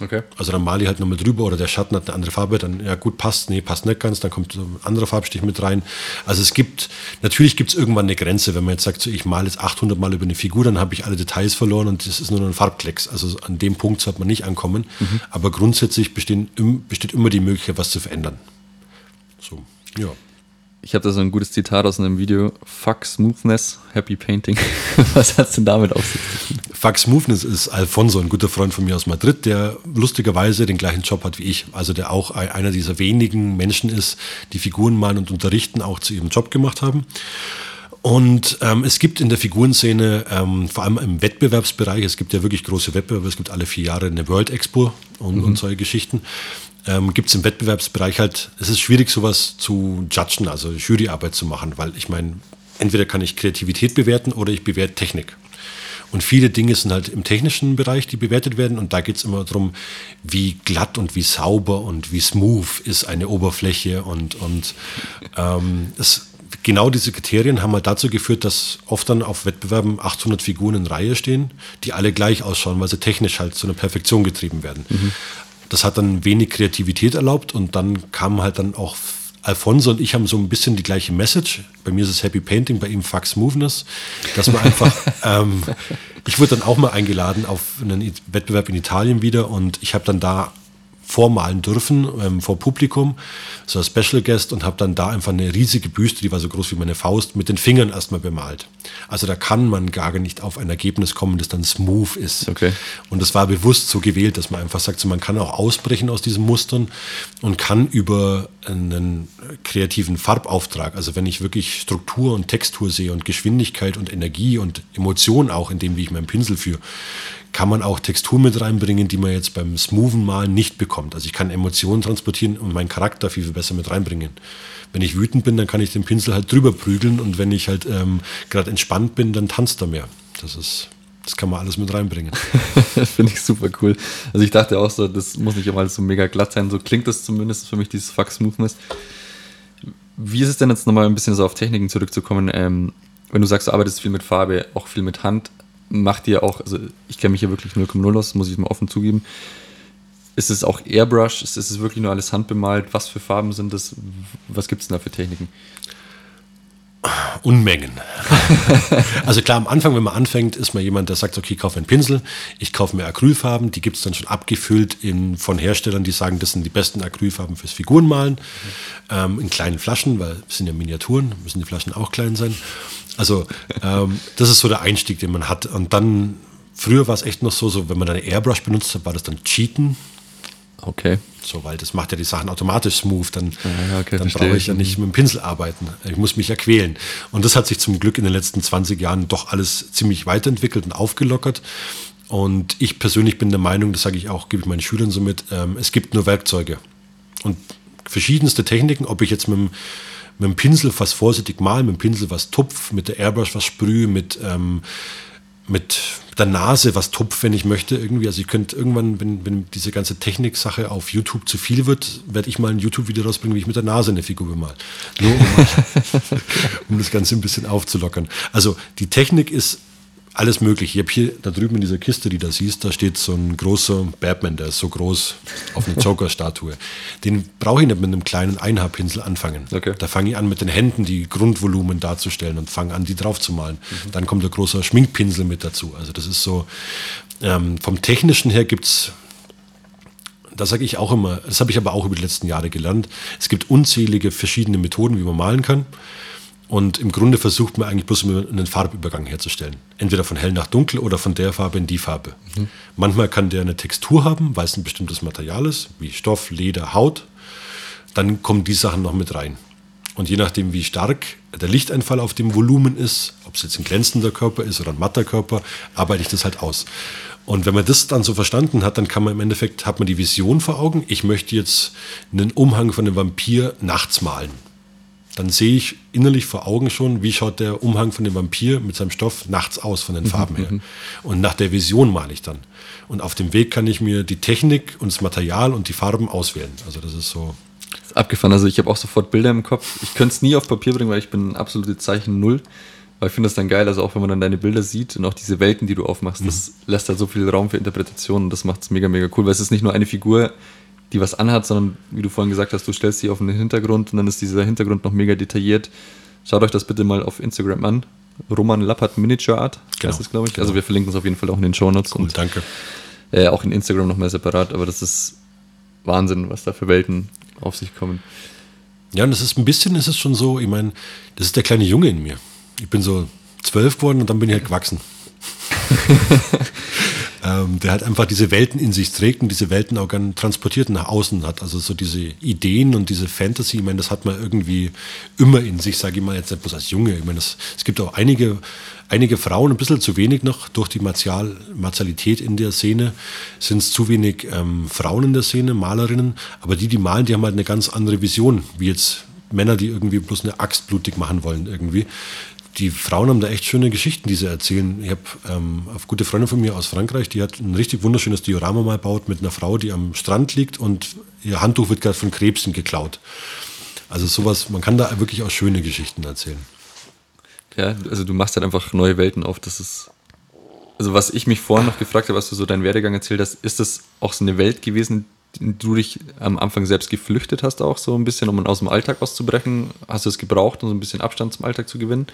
Okay. Also dann male ich halt nochmal drüber oder der Schatten hat eine andere Farbe, dann ja gut, passt, nee, passt nicht ganz, dann kommt ein anderer Farbstich mit rein. Also es gibt, natürlich gibt es irgendwann eine Grenze, wenn man jetzt sagt, so, ich male jetzt 800 Mal über eine Figur, dann habe ich alle Details verloren und das ist nur noch ein Farbklecks. Also an dem Punkt sollte man nicht ankommen. Mhm. Aber grundsätzlich bestehen, besteht immer die Möglichkeit, was zu verändern. So, ja ich habe da so ein gutes Zitat aus einem Video. Fuck Smoothness, Happy Painting. Was hat es denn damit auf sich? Fuck Smoothness ist Alfonso, ein guter Freund von mir aus Madrid, der lustigerweise den gleichen Job hat wie ich. Also der auch einer dieser wenigen Menschen ist, die Figuren malen und unterrichten, auch zu ihrem Job gemacht haben. Und ähm, es gibt in der Figurenszene, ähm, vor allem im Wettbewerbsbereich, es gibt ja wirklich große Wettbewerbe, es gibt alle vier Jahre eine World Expo und, mhm. und solche Geschichten ähm, gibt es im Wettbewerbsbereich halt, es ist schwierig, sowas zu judgen, also Juryarbeit zu machen, weil ich meine, entweder kann ich Kreativität bewerten oder ich bewerte Technik. Und viele Dinge sind halt im technischen Bereich, die bewertet werden. Und da geht es immer darum, wie glatt und wie sauber und wie smooth ist eine Oberfläche. Und, und ähm, es, genau diese Kriterien haben halt dazu geführt, dass oft dann auf Wettbewerben 800 Figuren in Reihe stehen, die alle gleich ausschauen, weil sie technisch halt zu einer Perfektion getrieben werden. Mhm das hat dann wenig Kreativität erlaubt und dann kam halt dann auch Alfonso und ich haben so ein bisschen die gleiche Message. Bei mir ist es Happy Painting, bei ihm Fuck Smoothness. Dass man einfach, ähm, ich wurde dann auch mal eingeladen auf einen Wettbewerb in Italien wieder und ich habe dann da vormalen dürfen ähm, vor Publikum, so als Special Guest und habe dann da einfach eine riesige Büste, die war so groß wie meine Faust, mit den Fingern erstmal bemalt. Also da kann man gar nicht auf ein Ergebnis kommen, das dann smooth ist. Okay. Und das war bewusst so gewählt, dass man einfach sagt, so, man kann auch ausbrechen aus diesen Mustern und kann über einen kreativen Farbauftrag, also wenn ich wirklich Struktur und Textur sehe und Geschwindigkeit und Energie und Emotion auch in dem, wie ich meinen Pinsel führe, kann man auch Textur mit reinbringen, die man jetzt beim smoothen Malen nicht bekommt. Also ich kann Emotionen transportieren und meinen Charakter viel, viel besser mit reinbringen. Wenn ich wütend bin, dann kann ich den Pinsel halt drüber prügeln und wenn ich halt ähm, gerade entspannt bin, dann tanzt er mehr. Das ist, das kann man alles mit reinbringen. finde ich super cool. Also ich dachte auch so, das muss nicht immer so mega glatt sein. So klingt das zumindest für mich, dieses Fuck Smoothness. Wie ist es denn jetzt nochmal ein bisschen so auf Techniken zurückzukommen? Ähm, wenn du sagst, du arbeitest viel mit Farbe, auch viel mit Hand, macht ihr auch, also ich kenne mich hier wirklich 0,0 aus, muss ich mal offen zugeben. Ist es auch Airbrush? Ist es wirklich nur alles handbemalt? Was für Farben sind das? Was gibt es denn da für Techniken? Unmengen. also klar, am Anfang, wenn man anfängt, ist man jemand, der sagt, okay, ich kaufe einen Pinsel, ich kaufe mir Acrylfarben, die gibt es dann schon abgefüllt in, von Herstellern, die sagen, das sind die besten Acrylfarben fürs Figurenmalen, mhm. ähm, in kleinen Flaschen, weil es sind ja Miniaturen, müssen die Flaschen auch klein sein. Also ähm, das ist so der Einstieg, den man hat. Und dann, früher war es echt noch so, so, wenn man eine Airbrush benutzt hat, war das dann Cheaten. Okay. So, weil das macht ja die Sachen automatisch smooth. Dann, ja, okay, dann brauche ich ja nicht mit dem Pinsel arbeiten. Ich muss mich ja quälen. Und das hat sich zum Glück in den letzten 20 Jahren doch alles ziemlich weiterentwickelt und aufgelockert. Und ich persönlich bin der Meinung, das sage ich auch, gebe ich meinen Schülern so mit, ähm, es gibt nur Werkzeuge. Und verschiedenste Techniken, ob ich jetzt mit dem mit dem Pinsel was vorsichtig malen, mit dem Pinsel was tupf, mit der Airbrush was sprühe, mit, ähm, mit der Nase was tupf, wenn ich möchte. Irgendwie, also ich könnte irgendwann, wenn, wenn diese ganze Technik-Sache auf YouTube zu viel wird, werde ich mal ein YouTube-Video rausbringen, wie ich mit der Nase eine Figur bemal. Nur um, um das Ganze ein bisschen aufzulockern. Also die Technik ist alles möglich. Ich habe hier da drüben in dieser Kiste, die du siehst, da steht so ein großer Batman, der ist so groß auf einer Joker-Statue. Den brauche ich nicht mit einem kleinen Einhaarpinsel anfangen. Okay. Da fange ich an, mit den Händen die Grundvolumen darzustellen und fange an, die drauf zu malen. Mhm. Dann kommt der große Schminkpinsel mit dazu. Also das ist so, ähm, vom Technischen her gibt es da sage ich auch immer, das habe ich aber auch über die letzten Jahre gelernt, es gibt unzählige verschiedene Methoden, wie man malen kann. Und im Grunde versucht man eigentlich bloß einen Farbübergang herzustellen. Entweder von hell nach dunkel oder von der Farbe in die Farbe. Mhm. Manchmal kann der eine Textur haben, weil es ein bestimmtes Material ist, wie Stoff, Leder, Haut. Dann kommen die Sachen noch mit rein. Und je nachdem, wie stark der Lichteinfall auf dem Volumen ist, ob es jetzt ein glänzender Körper ist oder ein matter Körper, arbeite ich das halt aus. Und wenn man das dann so verstanden hat, dann kann man im Endeffekt, hat man die Vision vor Augen, ich möchte jetzt einen Umhang von einem Vampir nachts malen dann sehe ich innerlich vor Augen schon, wie schaut der Umhang von dem Vampir mit seinem Stoff nachts aus von den mhm, Farben her. Mhm. Und nach der Vision male ich dann. Und auf dem Weg kann ich mir die Technik und das Material und die Farben auswählen. Also das ist so. Das ist abgefahren. Also ich habe auch sofort Bilder im Kopf. Ich könnte es nie auf Papier bringen, weil ich bin absolute Zeichen Null. Aber ich finde das dann geil, also auch wenn man dann deine Bilder sieht und auch diese Welten, die du aufmachst, mhm. das lässt halt so viel Raum für Interpretationen und das macht es mega, mega cool, weil es ist nicht nur eine Figur, die was anhat, sondern wie du vorhin gesagt hast, du stellst sie auf einen Hintergrund und dann ist dieser Hintergrund noch mega detailliert. Schaut euch das bitte mal auf Instagram an. Roman Lappert Miniature Art genau, heißt es, glaube ich. Genau. Also wir verlinken es auf jeden Fall auch in den Show Notes. Cool, und, danke. Äh, auch in Instagram nochmal separat, aber das ist Wahnsinn, was da für Welten auf sich kommen. Ja, und das ist ein bisschen, ist es schon so, ich meine, das ist der kleine Junge in mir. Ich bin so zwölf geworden und dann bin ich halt gewachsen. ähm, der halt einfach diese Welten in sich trägt und diese Welten auch gern transportiert nach außen hat. Also so diese Ideen und diese Fantasy, ich meine, das hat man irgendwie immer in sich, sage ich mal jetzt nicht bloß als Junge. Ich meine, es gibt auch einige, einige Frauen, ein bisschen zu wenig noch durch die Martial, Martialität in der Szene, sind es zu wenig ähm, Frauen in der Szene, Malerinnen, aber die, die malen, die haben halt eine ganz andere Vision, wie jetzt Männer, die irgendwie bloß eine Axt blutig machen wollen irgendwie die Frauen haben da echt schöne Geschichten, die sie erzählen. Ich habe ähm, eine gute Freundin von mir aus Frankreich, die hat ein richtig wunderschönes Diorama mal gebaut mit einer Frau, die am Strand liegt und ihr Handtuch wird gerade von Krebsen geklaut. Also sowas, man kann da wirklich auch schöne Geschichten erzählen. Ja, also du machst halt einfach neue Welten auf. Das ist, also was ich mich vorhin noch gefragt habe, was du so deinen Werdegang erzählt hast, ist das auch so eine Welt gewesen, du dich am Anfang selbst geflüchtet hast, auch so ein bisschen, um aus dem Alltag auszubrechen? Hast du es gebraucht, um so ein bisschen Abstand zum Alltag zu gewinnen?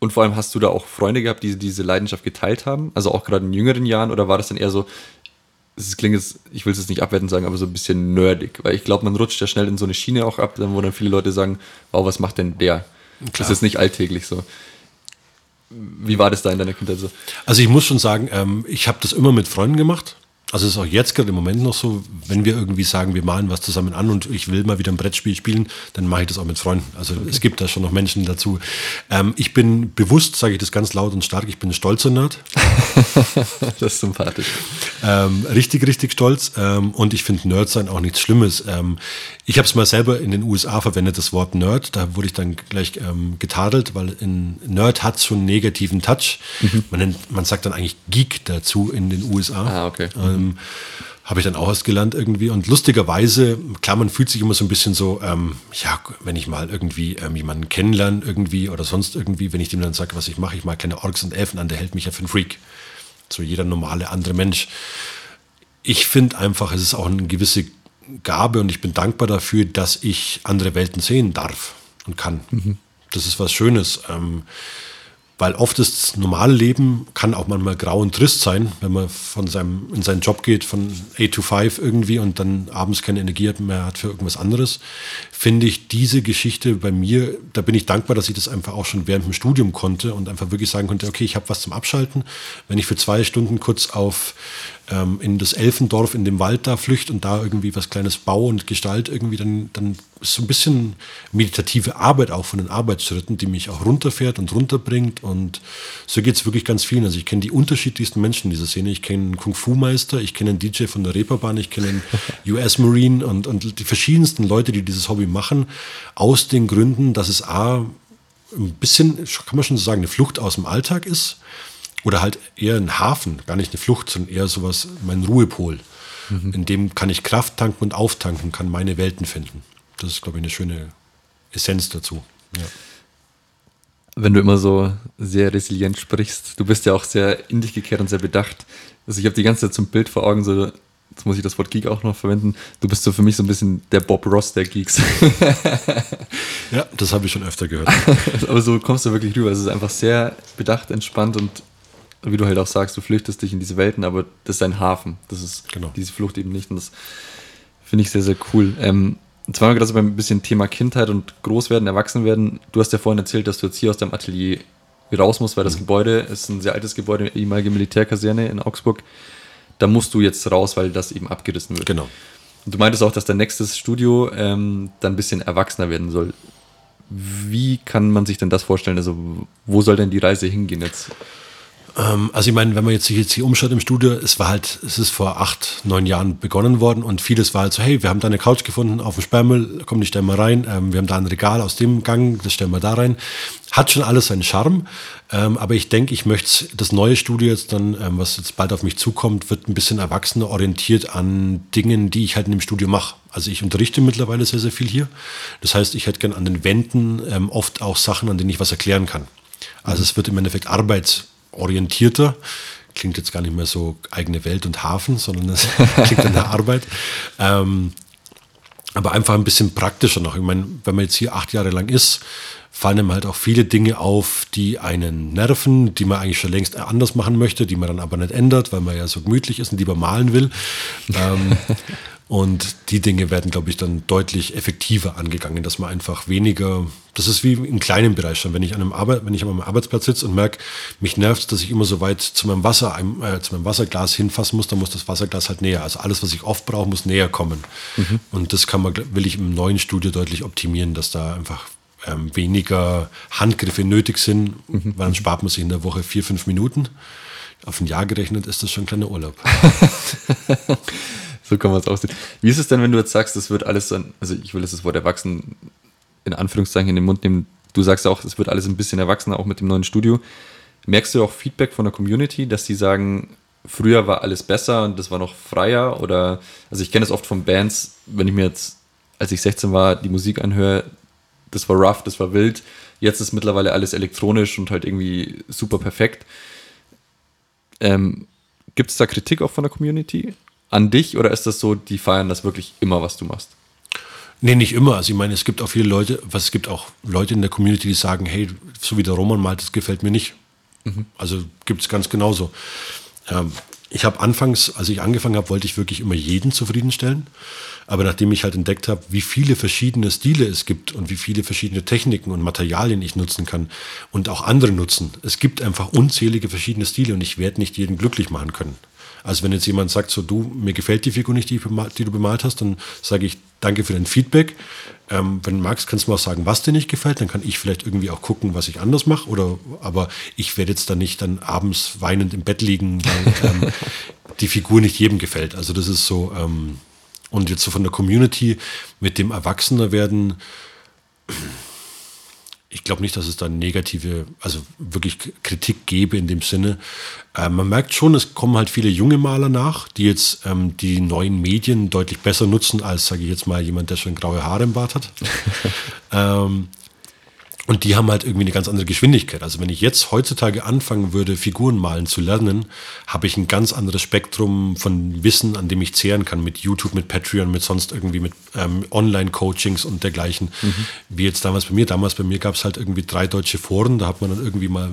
Und vor allem hast du da auch Freunde gehabt, die diese Leidenschaft geteilt haben? Also auch gerade in jüngeren Jahren? Oder war das dann eher so, es klingt jetzt, ich will es jetzt nicht abwertend sagen, aber so ein bisschen nerdig? Weil ich glaube, man rutscht ja schnell in so eine Schiene auch ab, wo dann viele Leute sagen, wow, was macht denn der? Klar. Das ist nicht alltäglich so. Wie war das da in deiner Kindheit so? Also ich muss schon sagen, ähm, ich habe das immer mit Freunden gemacht. Also es ist auch jetzt gerade im Moment noch so, wenn wir irgendwie sagen, wir malen was zusammen an und ich will mal wieder ein Brettspiel spielen, dann mache ich das auch mit Freunden. Also okay. es gibt da schon noch Menschen dazu. Ähm, ich bin bewusst, sage ich das ganz laut und stark, ich bin ein stolzer Nerd. das ist sympathisch. Ähm, richtig, richtig stolz. Ähm, und ich finde Nerd sein auch nichts Schlimmes. Ähm, ich habe es mal selber in den USA verwendet, das Wort Nerd. Da wurde ich dann gleich ähm, getadelt, weil in Nerd hat schon einen negativen Touch. Mhm. Man, nennt, man sagt dann eigentlich Geek dazu in den USA. Ah, okay. Ähm, ähm, habe ich dann auch erst gelernt irgendwie. Und lustigerweise, klar, man fühlt sich immer so ein bisschen so, ähm, ja, wenn ich mal irgendwie ähm, jemanden kennenlerne irgendwie oder sonst irgendwie, wenn ich dem dann sage, was ich mache, ich mal keine Orks und Elfen an, der hält mich ja für einen Freak. So jeder normale andere Mensch. Ich finde einfach, es ist auch eine gewisse Gabe und ich bin dankbar dafür, dass ich andere Welten sehen darf und kann. Mhm. Das ist was Schönes. Ähm, weil oft das normale Leben kann auch manchmal grau und trist sein, wenn man von seinem, in seinen Job geht, von 8 to 5 irgendwie und dann abends keine Energie mehr hat für irgendwas anderes. Finde ich diese Geschichte bei mir, da bin ich dankbar, dass ich das einfach auch schon während dem Studium konnte und einfach wirklich sagen konnte, okay, ich habe was zum Abschalten. Wenn ich für zwei Stunden kurz auf ähm, in das Elfendorf in dem Wald da flücht und da irgendwie was Kleines baue und Gestalt irgendwie, dann, dann ist so ein bisschen meditative Arbeit auch von den Arbeitsschritten, die mich auch runterfährt und runterbringt. Und so geht es wirklich ganz vielen. Also ich kenne die unterschiedlichsten Menschen in dieser Szene. Ich kenne einen Kung-Fu-Meister, ich kenne einen DJ von der Reeperbahn, ich kenne einen US-Marine und, und die verschiedensten Leute, die dieses Hobby machen, aus den Gründen, dass es A, ein bisschen, kann man schon so sagen, eine Flucht aus dem Alltag ist oder halt eher ein Hafen, gar nicht eine Flucht, sondern eher sowas, mein Ruhepol. Mhm. In dem kann ich Kraft tanken und auftanken, kann meine Welten finden. Das ist, glaube ich, eine schöne Essenz dazu. Ja. Wenn du immer so sehr resilient sprichst, du bist ja auch sehr in dich gekehrt und sehr bedacht. Also ich habe die ganze Zeit zum Bild vor Augen, so, jetzt muss ich das Wort Geek auch noch verwenden, du bist so für mich so ein bisschen der Bob Ross der Geeks. ja, das habe ich schon öfter gehört. Aber so kommst du wirklich rüber. Es ist einfach sehr bedacht, entspannt und wie du halt auch sagst, du flüchtest dich in diese Welten, aber das ist dein Hafen. Das ist genau. diese Flucht eben nicht. Und das finde ich sehr, sehr cool. Ähm, Jetzt waren wir gerade so beim bisschen Thema Kindheit und Großwerden, Erwachsenwerden. Du hast ja vorhin erzählt, dass du jetzt hier aus deinem Atelier raus musst, weil das mhm. Gebäude ist ein sehr altes Gebäude, ehemalige Militärkaserne in Augsburg. Da musst du jetzt raus, weil das eben abgerissen wird. Genau. Und du meintest auch, dass dein nächstes Studio ähm, dann ein bisschen erwachsener werden soll. Wie kann man sich denn das vorstellen? Also, wo soll denn die Reise hingehen jetzt? Ähm, also ich meine, wenn man jetzt sich jetzt hier umschaut im Studio, es war halt, es ist vor acht, neun Jahren begonnen worden und vieles war halt so, hey, wir haben da eine Couch gefunden auf dem Sperrmüll, komm, die stellen wir rein, ähm, wir haben da ein Regal aus dem Gang, das stellen wir da rein. Hat schon alles seinen Charme, ähm, aber ich denke, ich möchte das neue Studio jetzt dann, was jetzt bald auf mich zukommt, wird ein bisschen erwachsener orientiert an Dingen, die ich halt in dem Studio mache. Also ich unterrichte mittlerweile sehr, sehr viel hier. Das heißt, ich hätte gern an den Wänden oft auch Sachen, an denen ich was erklären kann. Also es wird im Endeffekt Arbeits orientierter. Klingt jetzt gar nicht mehr so eigene Welt und Hafen, sondern es klingt an der Arbeit. Ähm, aber einfach ein bisschen praktischer noch. Ich meine, wenn man jetzt hier acht Jahre lang ist, fallen einem halt auch viele Dinge auf, die einen nerven, die man eigentlich schon längst anders machen möchte, die man dann aber nicht ändert, weil man ja so gemütlich ist und lieber malen will. ähm, und die Dinge werden, glaube ich, dann deutlich effektiver angegangen, dass man einfach weniger, das ist wie im kleinen Bereich schon, wenn ich an einem, Arbeit, wenn ich an meinem Arbeitsplatz sitze und merke, mich nervt, dass ich immer so weit zu meinem, Wasser, äh, zu meinem Wasserglas hinfassen muss, dann muss das Wasserglas halt näher. Also alles, was ich oft brauche, muss näher kommen. Mhm. Und das kann man, will ich im neuen Studio deutlich optimieren, dass da einfach ähm, weniger Handgriffe nötig sind, mhm. weil dann spart man sich in der Woche vier, fünf Minuten. Auf ein Jahr gerechnet ist das schon ein kleiner Urlaub. So kann man es aussehen. Wie ist es denn, wenn du jetzt sagst, es wird alles dann, also ich will jetzt das Wort erwachsen in Anführungszeichen in den Mund nehmen. Du sagst auch, es wird alles ein bisschen erwachsener, auch mit dem neuen Studio. Merkst du auch Feedback von der Community, dass die sagen, früher war alles besser und das war noch freier? Oder, also ich kenne es oft von Bands, wenn ich mir jetzt, als ich 16 war, die Musik anhöre, das war rough, das war wild. Jetzt ist mittlerweile alles elektronisch und halt irgendwie super perfekt. Ähm, Gibt es da Kritik auch von der Community? An dich oder ist das so, die feiern das wirklich immer, was du machst? Nee, nicht immer. Also ich meine, es gibt auch viele Leute, was es gibt auch Leute in der Community, die sagen, hey, so wie der Roman malt, das gefällt mir nicht. Mhm. Also gibt es ganz genauso. Ähm, ich habe anfangs, als ich angefangen habe, wollte ich wirklich immer jeden zufriedenstellen. Aber nachdem ich halt entdeckt habe, wie viele verschiedene Stile es gibt und wie viele verschiedene Techniken und Materialien ich nutzen kann und auch andere nutzen, es gibt einfach unzählige verschiedene Stile und ich werde nicht jeden glücklich machen können. Also wenn jetzt jemand sagt, so du, mir gefällt die Figur nicht, die, die du bemalt hast, dann sage ich danke für dein Feedback. Ähm, wenn du magst, kannst du mir auch sagen, was dir nicht gefällt. Dann kann ich vielleicht irgendwie auch gucken, was ich anders mache. Oder, aber ich werde jetzt dann nicht dann abends weinend im Bett liegen, weil ähm, die Figur nicht jedem gefällt. Also das ist so. Ähm, und jetzt so von der Community mit dem Erwachsenerwerden ich glaube nicht, dass es da negative, also wirklich Kritik gäbe in dem Sinne. Äh, man merkt schon, es kommen halt viele junge Maler nach, die jetzt ähm, die neuen Medien deutlich besser nutzen als, sage ich jetzt mal, jemand, der schon graue Haare im Bart hat. ähm, und die haben halt irgendwie eine ganz andere Geschwindigkeit. Also wenn ich jetzt heutzutage anfangen würde, Figuren malen zu lernen, habe ich ein ganz anderes Spektrum von Wissen, an dem ich zehren kann mit YouTube, mit Patreon, mit sonst irgendwie mit ähm, Online-Coachings und dergleichen. Mhm. Wie jetzt damals bei mir. Damals bei mir gab es halt irgendwie drei deutsche Foren, da hat man dann irgendwie mal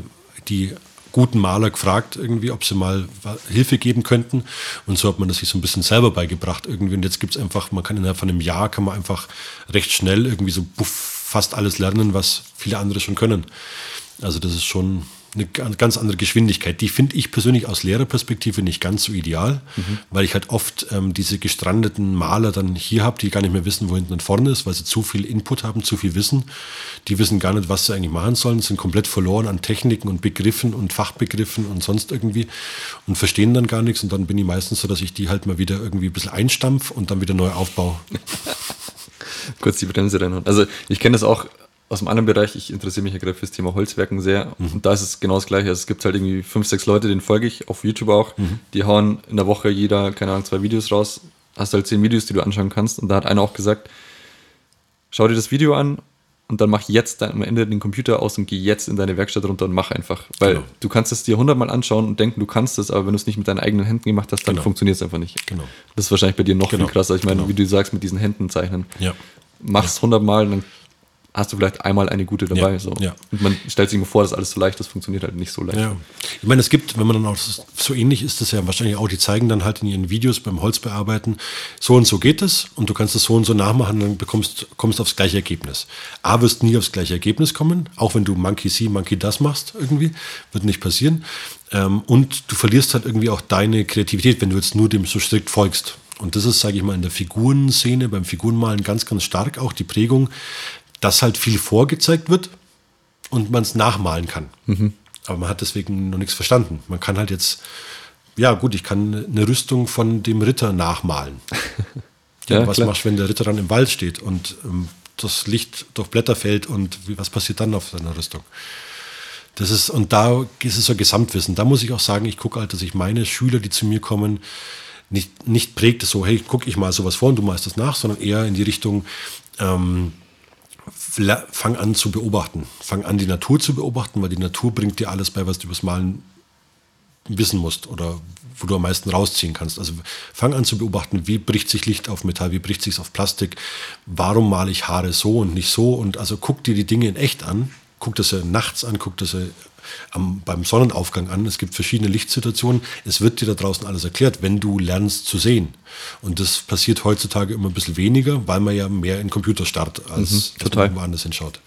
die guten Maler gefragt, irgendwie, ob sie mal Hilfe geben könnten. Und so hat man das sich so ein bisschen selber beigebracht irgendwie. Und jetzt gibt es einfach, man kann innerhalb von einem Jahr, kann man einfach recht schnell irgendwie so buff fast alles lernen, was viele andere schon können. Also das ist schon eine ganz andere Geschwindigkeit. Die finde ich persönlich aus Lehrerperspektive nicht ganz so ideal, mhm. weil ich halt oft ähm, diese gestrandeten Maler dann hier habe, die gar nicht mehr wissen, wo hinten und vorne ist, weil sie zu viel Input haben, zu viel Wissen. Die wissen gar nicht, was sie eigentlich machen sollen, sind komplett verloren an Techniken und Begriffen und Fachbegriffen und sonst irgendwie und verstehen dann gar nichts. Und dann bin ich meistens so, dass ich die halt mal wieder irgendwie ein bisschen einstampf und dann wieder neu aufbaue. kurz die Bremse reinhauen. Also ich kenne das auch aus einem anderen Bereich. Ich interessiere mich ja gerade fürs Thema Holzwerken sehr. Mhm. Und da ist es genau das Gleiche. Also es gibt halt irgendwie fünf, sechs Leute, denen folge ich, auf YouTube auch. Mhm. Die hauen in der Woche jeder, keine Ahnung, zwei Videos raus. Hast halt zehn Videos, die du anschauen kannst. Und da hat einer auch gesagt, schau dir das Video an und dann mach jetzt am Ende den Computer aus und geh jetzt in deine Werkstatt runter und mach einfach. Weil genau. du kannst es dir hundertmal anschauen und denken, du kannst es, aber wenn du es nicht mit deinen eigenen Händen gemacht hast, dann genau. funktioniert es einfach nicht. Genau. Das ist wahrscheinlich bei dir noch genau. viel krasser. Ich meine, genau. wie du sagst, mit diesen Händen zeichnen. Ja. Mach's hundertmal, dann hast du vielleicht einmal eine gute dabei. Ja, so. ja. Und man stellt sich immer vor, dass alles so leicht ist, funktioniert halt nicht so leicht. Ja. Ich meine, es gibt, wenn man dann auch so ähnlich ist das ja wahrscheinlich auch, die zeigen dann halt in ihren Videos beim Holzbearbeiten, so und so geht es und du kannst es so und so nachmachen, dann bekommst kommst aufs gleiche Ergebnis. A, wirst nie aufs gleiche Ergebnis kommen, auch wenn du Monkey See, Monkey das machst irgendwie, wird nicht passieren. Ähm, und du verlierst halt irgendwie auch deine Kreativität, wenn du jetzt nur dem so strikt folgst. Und das ist, sage ich mal, in der Figurenszene, beim Figurenmalen ganz, ganz stark auch die Prägung, dass halt viel vorgezeigt wird und man es nachmalen kann. Mhm. Aber man hat deswegen noch nichts verstanden. Man kann halt jetzt, ja gut, ich kann eine Rüstung von dem Ritter nachmalen. ja, was klar. machst du, wenn der Ritter dann im Wald steht und ähm, das Licht durch Blätter fällt und was passiert dann auf seiner Rüstung? Das ist, und da ist es so Gesamtwissen. Da muss ich auch sagen, ich gucke halt, dass ich meine Schüler, die zu mir kommen, nicht, nicht prägt so, hey, gucke ich mal sowas vor und du machst das nach, sondern eher in die Richtung, ähm, fang an zu beobachten. Fang an, die Natur zu beobachten, weil die Natur bringt dir alles bei, was du übers Malen wissen musst oder wo du am meisten rausziehen kannst. Also fang an zu beobachten, wie bricht sich Licht auf Metall, wie bricht sich auf Plastik, warum male ich Haare so und nicht so und also guck dir die Dinge in echt an, guck das ja nachts an, guck das ja am, beim Sonnenaufgang an. Es gibt verschiedene Lichtsituationen. Es wird dir da draußen alles erklärt, wenn du lernst zu sehen. Und das passiert heutzutage immer ein bisschen weniger, weil man ja mehr in Computer starrt, als mhm, total. man woanders hinschaut.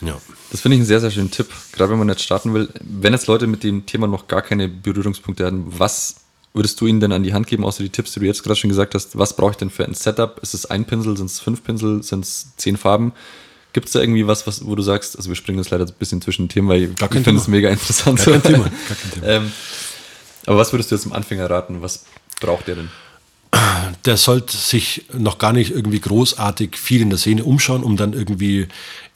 Ja. Das finde ich einen sehr, sehr schönen Tipp, gerade wenn man jetzt starten will. Wenn jetzt Leute mit dem Thema noch gar keine Berührungspunkte hatten, was würdest du ihnen denn an die Hand geben, außer die Tipps, die du jetzt gerade schon gesagt hast? Was brauche ich denn für ein Setup? Ist es ein Pinsel? Sind es fünf Pinsel? Sind es zehn Farben? Gibt es da irgendwie was, was, wo du sagst, also wir springen das leider ein bisschen zwischen den Themen, weil Gar ich finde es mega interessant. Gar kein Thema. Gar kein Thema. ähm, aber was würdest du jetzt dem Anfänger raten? Was braucht der denn? Der sollte sich noch gar nicht irgendwie großartig viel in der Szene umschauen, um dann irgendwie,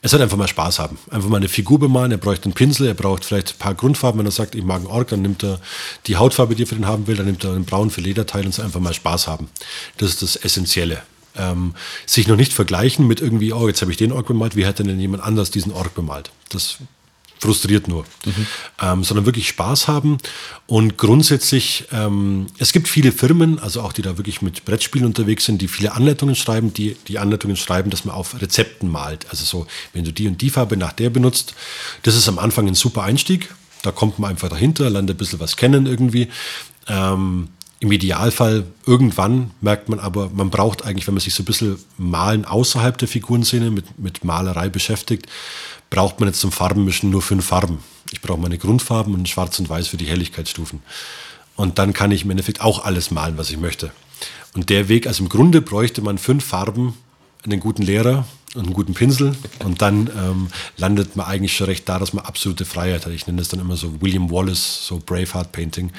er sollte einfach mal Spaß haben. Einfach mal eine Figur bemalen, er braucht einen Pinsel, er braucht vielleicht ein paar Grundfarben. Wenn er sagt, ich mag einen Ork, dann nimmt er die Hautfarbe, die er für den haben will, dann nimmt er einen Braun für Lederteil und soll einfach mal Spaß haben. Das ist das Essentielle. Ähm, sich noch nicht vergleichen mit irgendwie, oh, jetzt habe ich den Ork bemalt, wie hätte denn jemand anders diesen Ork bemalt? Das frustriert nur, mhm. ähm, sondern wirklich Spaß haben und grundsätzlich, ähm, es gibt viele Firmen, also auch die da wirklich mit Brettspielen unterwegs sind, die viele Anleitungen schreiben, die die Anleitungen schreiben, dass man auf Rezepten malt. Also so, wenn du die und die Farbe nach der benutzt, das ist am Anfang ein super Einstieg. Da kommt man einfach dahinter, lernt ein bisschen was kennen irgendwie. Ähm, im Idealfall irgendwann merkt man aber, man braucht eigentlich, wenn man sich so ein bisschen Malen außerhalb der Figurenszene mit, mit Malerei beschäftigt, braucht man jetzt zum Farbenmischen nur fünf Farben. Ich brauche meine Grundfarben und Schwarz und Weiß für die Helligkeitsstufen. Und dann kann ich im Endeffekt auch alles malen, was ich möchte. Und der Weg, also im Grunde bräuchte man fünf Farben, einen guten Lehrer und einen guten Pinsel und dann ähm, landet man eigentlich schon recht da, dass man absolute Freiheit hat. Ich nenne das dann immer so William Wallace, so Braveheart Painting,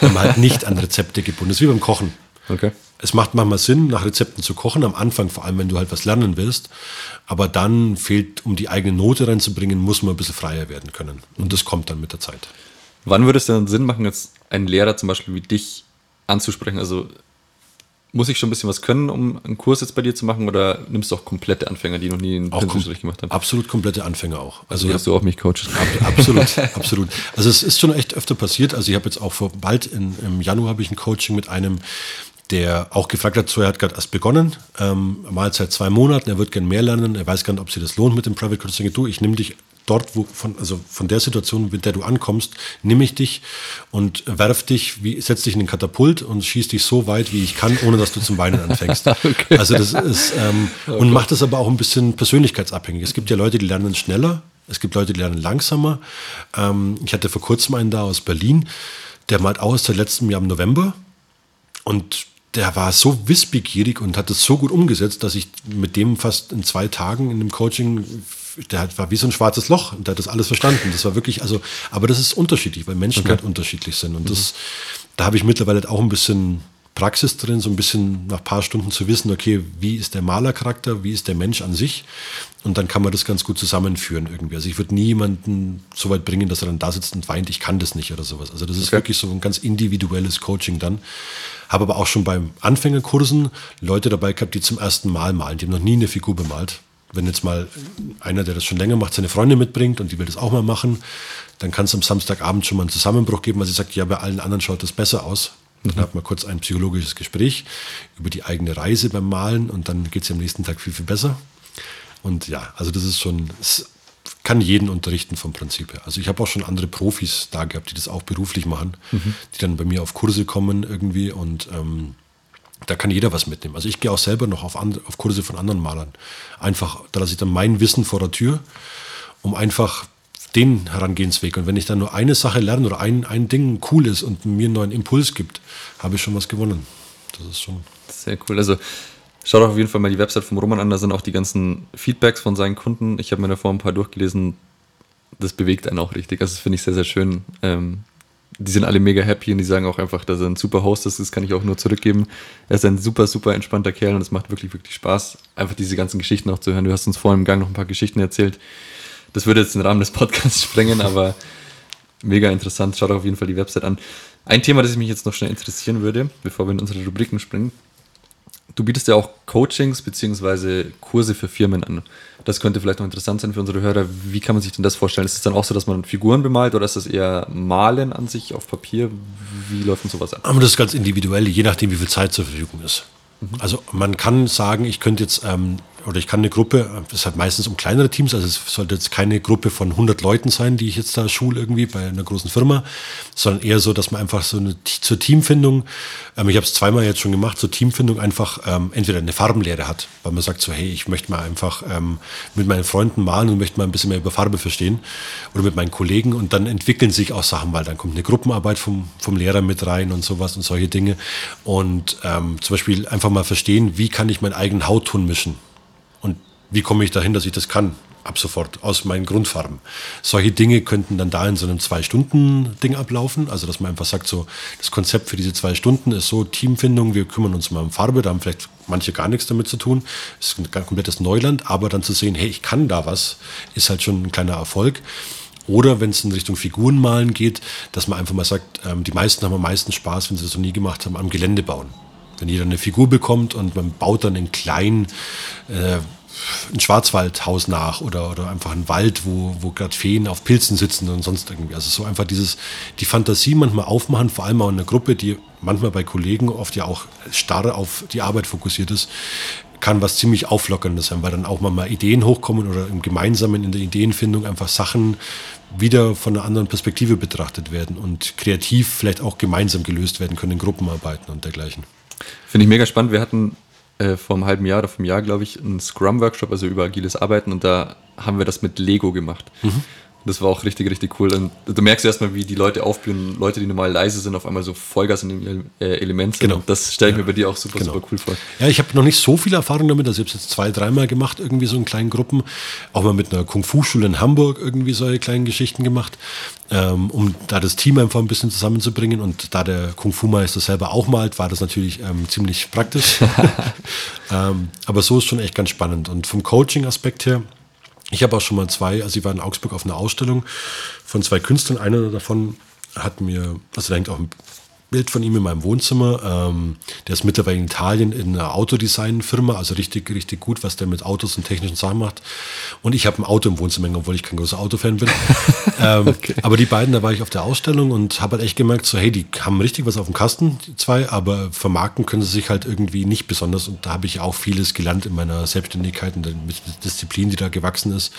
wenn man halt nicht an Rezepte gebunden ist, wie beim Kochen. Okay. Es macht manchmal Sinn, nach Rezepten zu kochen, am Anfang, vor allem wenn du halt was lernen willst. Aber dann fehlt, um die eigene Note reinzubringen, muss man ein bisschen freier werden können. Und das kommt dann mit der Zeit. Wann würde es denn Sinn machen, jetzt einen Lehrer zum Beispiel wie dich anzusprechen? Also muss ich schon ein bisschen was können, um einen Kurs jetzt bei dir zu machen oder nimmst du auch komplette Anfänger, die noch nie einen Pinselstrich gemacht haben? Absolut komplette Anfänger auch. Also, also hast du auch mich coacht. Ab, absolut, absolut. Also es ist schon echt öfter passiert. Also ich habe jetzt auch vor bald in, im Januar habe ich ein Coaching mit einem, der auch gefragt hat, so er hat gerade erst begonnen, ähm, mal seit zwei Monaten, er wird gerne mehr lernen, er weiß gar nicht, ob sich das lohnt mit dem Private Coaching. Du, ich nehme dich dort, wo von, also von der Situation, mit der du ankommst, nehme ich dich und werf dich, wie, setz dich in den Katapult und schieß dich so weit, wie ich kann, ohne dass du zum Weinen anfängst. okay. Also das ist, ähm, okay. und macht das aber auch ein bisschen persönlichkeitsabhängig. Es gibt ja Leute, die lernen schneller, es gibt Leute, die lernen langsamer. Ähm, ich hatte vor kurzem einen da aus Berlin, der malt aus seit letztem Jahr im November und der war so wissbegierig und hat es so gut umgesetzt, dass ich mit dem fast in zwei Tagen in dem Coaching der war wie so ein schwarzes Loch und der hat das alles verstanden. Das war wirklich, also, aber das ist unterschiedlich, weil Menschen okay. halt unterschiedlich sind. Und das, da habe ich mittlerweile auch ein bisschen Praxis drin, so ein bisschen nach ein paar Stunden zu wissen, okay, wie ist der Malercharakter, wie ist der Mensch an sich? Und dann kann man das ganz gut zusammenführen irgendwie. Also ich würde nie jemanden so weit bringen, dass er dann da sitzt und weint, ich kann das nicht oder sowas. Also das ist okay. wirklich so ein ganz individuelles Coaching dann. Habe aber auch schon beim Anfängerkursen Leute dabei gehabt, die zum ersten Mal malen. Die haben noch nie eine Figur bemalt wenn jetzt mal einer, der das schon länger macht, seine Freunde mitbringt und die will das auch mal machen, dann kann es am Samstagabend schon mal einen Zusammenbruch geben, weil sie sagt, ja, bei allen anderen schaut das besser aus. Dann mhm. hat man kurz ein psychologisches Gespräch über die eigene Reise beim Malen und dann geht es am nächsten Tag viel, viel besser. Und ja, also das ist schon, es kann jeden unterrichten vom Prinzip her. Also ich habe auch schon andere Profis da gehabt, die das auch beruflich machen, mhm. die dann bei mir auf Kurse kommen irgendwie und ähm, da kann jeder was mitnehmen. Also ich gehe auch selber noch auf, andere, auf Kurse von anderen Malern. Einfach, da lasse ich dann mein Wissen vor der Tür, um einfach den Herangehensweg. Und wenn ich dann nur eine Sache lerne oder ein, ein Ding cool ist und mir einen neuen Impuls gibt, habe ich schon was gewonnen. Das ist schon. Sehr cool. Also schaut auf jeden Fall mal die Website vom Roman an. Da sind auch die ganzen Feedbacks von seinen Kunden. Ich habe mir davor ein paar durchgelesen. Das bewegt einen auch richtig. Also das finde ich sehr, sehr schön. Ähm, die sind alle mega happy und die sagen auch einfach, dass er ein super Host ist. Das kann ich auch nur zurückgeben. Er ist ein super, super entspannter Kerl und es macht wirklich, wirklich Spaß, einfach diese ganzen Geschichten auch zu hören. Du hast uns vorhin im Gang noch ein paar Geschichten erzählt. Das würde jetzt den Rahmen des Podcasts sprengen, aber mega interessant. Schaut auf jeden Fall die Website an. Ein Thema, das mich jetzt noch schnell interessieren würde, bevor wir in unsere Rubriken springen. Du bietest ja auch Coachings bzw. Kurse für Firmen an. Das könnte vielleicht noch interessant sein für unsere Hörer. Wie kann man sich denn das vorstellen? Ist es dann auch so, dass man Figuren bemalt oder ist das eher Malen an sich auf Papier? Wie läuft denn sowas ab? Aber das ist ganz individuell, je nachdem, wie viel Zeit zur Verfügung ist. Mhm. Also man kann sagen, ich könnte jetzt ähm, oder ich kann eine Gruppe, ist halt meistens um kleinere Teams, also es sollte jetzt keine Gruppe von 100 Leuten sein, die ich jetzt da schule irgendwie bei einer großen Firma, sondern eher so, dass man einfach so eine zur Teamfindung, ähm, ich habe es zweimal jetzt schon gemacht, zur Teamfindung einfach ähm, entweder eine Farbenlehre hat, weil man sagt so, hey, ich möchte mal einfach ähm, mit meinen Freunden malen und möchte mal ein bisschen mehr über Farbe verstehen oder mit meinen Kollegen und dann entwickeln sich auch Sachen, weil dann kommt eine Gruppenarbeit vom, vom Lehrer mit rein und sowas und solche Dinge. Und ähm, zum Beispiel einfach mal verstehen, wie kann ich meinen eigenen Hautton mischen wie komme ich dahin, dass ich das kann? Ab sofort aus meinen Grundfarben. Solche Dinge könnten dann da in so einem Zwei-Stunden-Ding ablaufen. Also, dass man einfach sagt, so, das Konzept für diese zwei Stunden ist so Teamfindung, wir kümmern uns mal um Farbe, da haben vielleicht manche gar nichts damit zu tun. Das ist ein komplettes Neuland, aber dann zu sehen, hey, ich kann da was, ist halt schon ein kleiner Erfolg. Oder wenn es in Richtung Figurenmalen geht, dass man einfach mal sagt, ähm, die meisten haben am meisten Spaß, wenn sie das noch nie gemacht haben, am Gelände bauen. Wenn jeder eine Figur bekommt und man baut dann in kleinen, äh, ein Schwarzwaldhaus nach oder, oder einfach ein Wald, wo, wo gerade Feen auf Pilzen sitzen und sonst irgendwie. Also so einfach dieses, die Fantasie manchmal aufmachen, vor allem auch in einer Gruppe, die manchmal bei Kollegen oft ja auch starr auf die Arbeit fokussiert ist, kann was ziemlich Auflockerndes sein, weil dann auch mal Ideen hochkommen oder im Gemeinsamen in der Ideenfindung einfach Sachen wieder von einer anderen Perspektive betrachtet werden und kreativ vielleicht auch gemeinsam gelöst werden können in Gruppenarbeiten und dergleichen. Finde ich mega spannend. Wir hatten äh, vor einem halben Jahr oder vom Jahr, glaube ich, einen Scrum-Workshop, also über agiles Arbeiten und da haben wir das mit Lego gemacht. Mhm. Das war auch richtig, richtig cool. Und du merkst erstmal, wie die Leute aufblühen. Leute, die normal leise sind, auf einmal so Vollgas in dem äh, Element sind. Genau. Und das stelle ich ja. mir bei dir auch super, genau. super cool vor. Ja, ich habe noch nicht so viel Erfahrung damit. Also ich habe es jetzt zwei, dreimal gemacht, irgendwie so in kleinen Gruppen. Auch mal mit einer Kung-Fu-Schule in Hamburg irgendwie solche kleinen Geschichten gemacht, ähm, um da das Team einfach ein bisschen zusammenzubringen. Und da der Kung-Fu-Meister selber auch malt, war das natürlich ähm, ziemlich praktisch. ähm, aber so ist schon echt ganz spannend. Und vom Coaching-Aspekt her, ich habe auch schon mal zwei, also ich war in Augsburg auf einer Ausstellung von zwei Künstlern. Einer davon hat mir, also da hängt auch ein Bild von ihm in meinem Wohnzimmer. Ähm, der ist mittlerweile in Italien in einer Autodesign-Firma, also richtig, richtig gut, was der mit Autos und technischen Sachen macht. Und ich habe ein Auto im Wohnzimmer, obwohl ich kein großer Autofan bin. ähm, okay. Aber die beiden, da war ich auf der Ausstellung und habe halt echt gemerkt, so hey, die haben richtig was auf dem Kasten, die zwei, aber vermarkten können sie sich halt irgendwie nicht besonders. Und da habe ich auch vieles gelernt in meiner Selbstständigkeit und mit der Disziplin, die da gewachsen ist.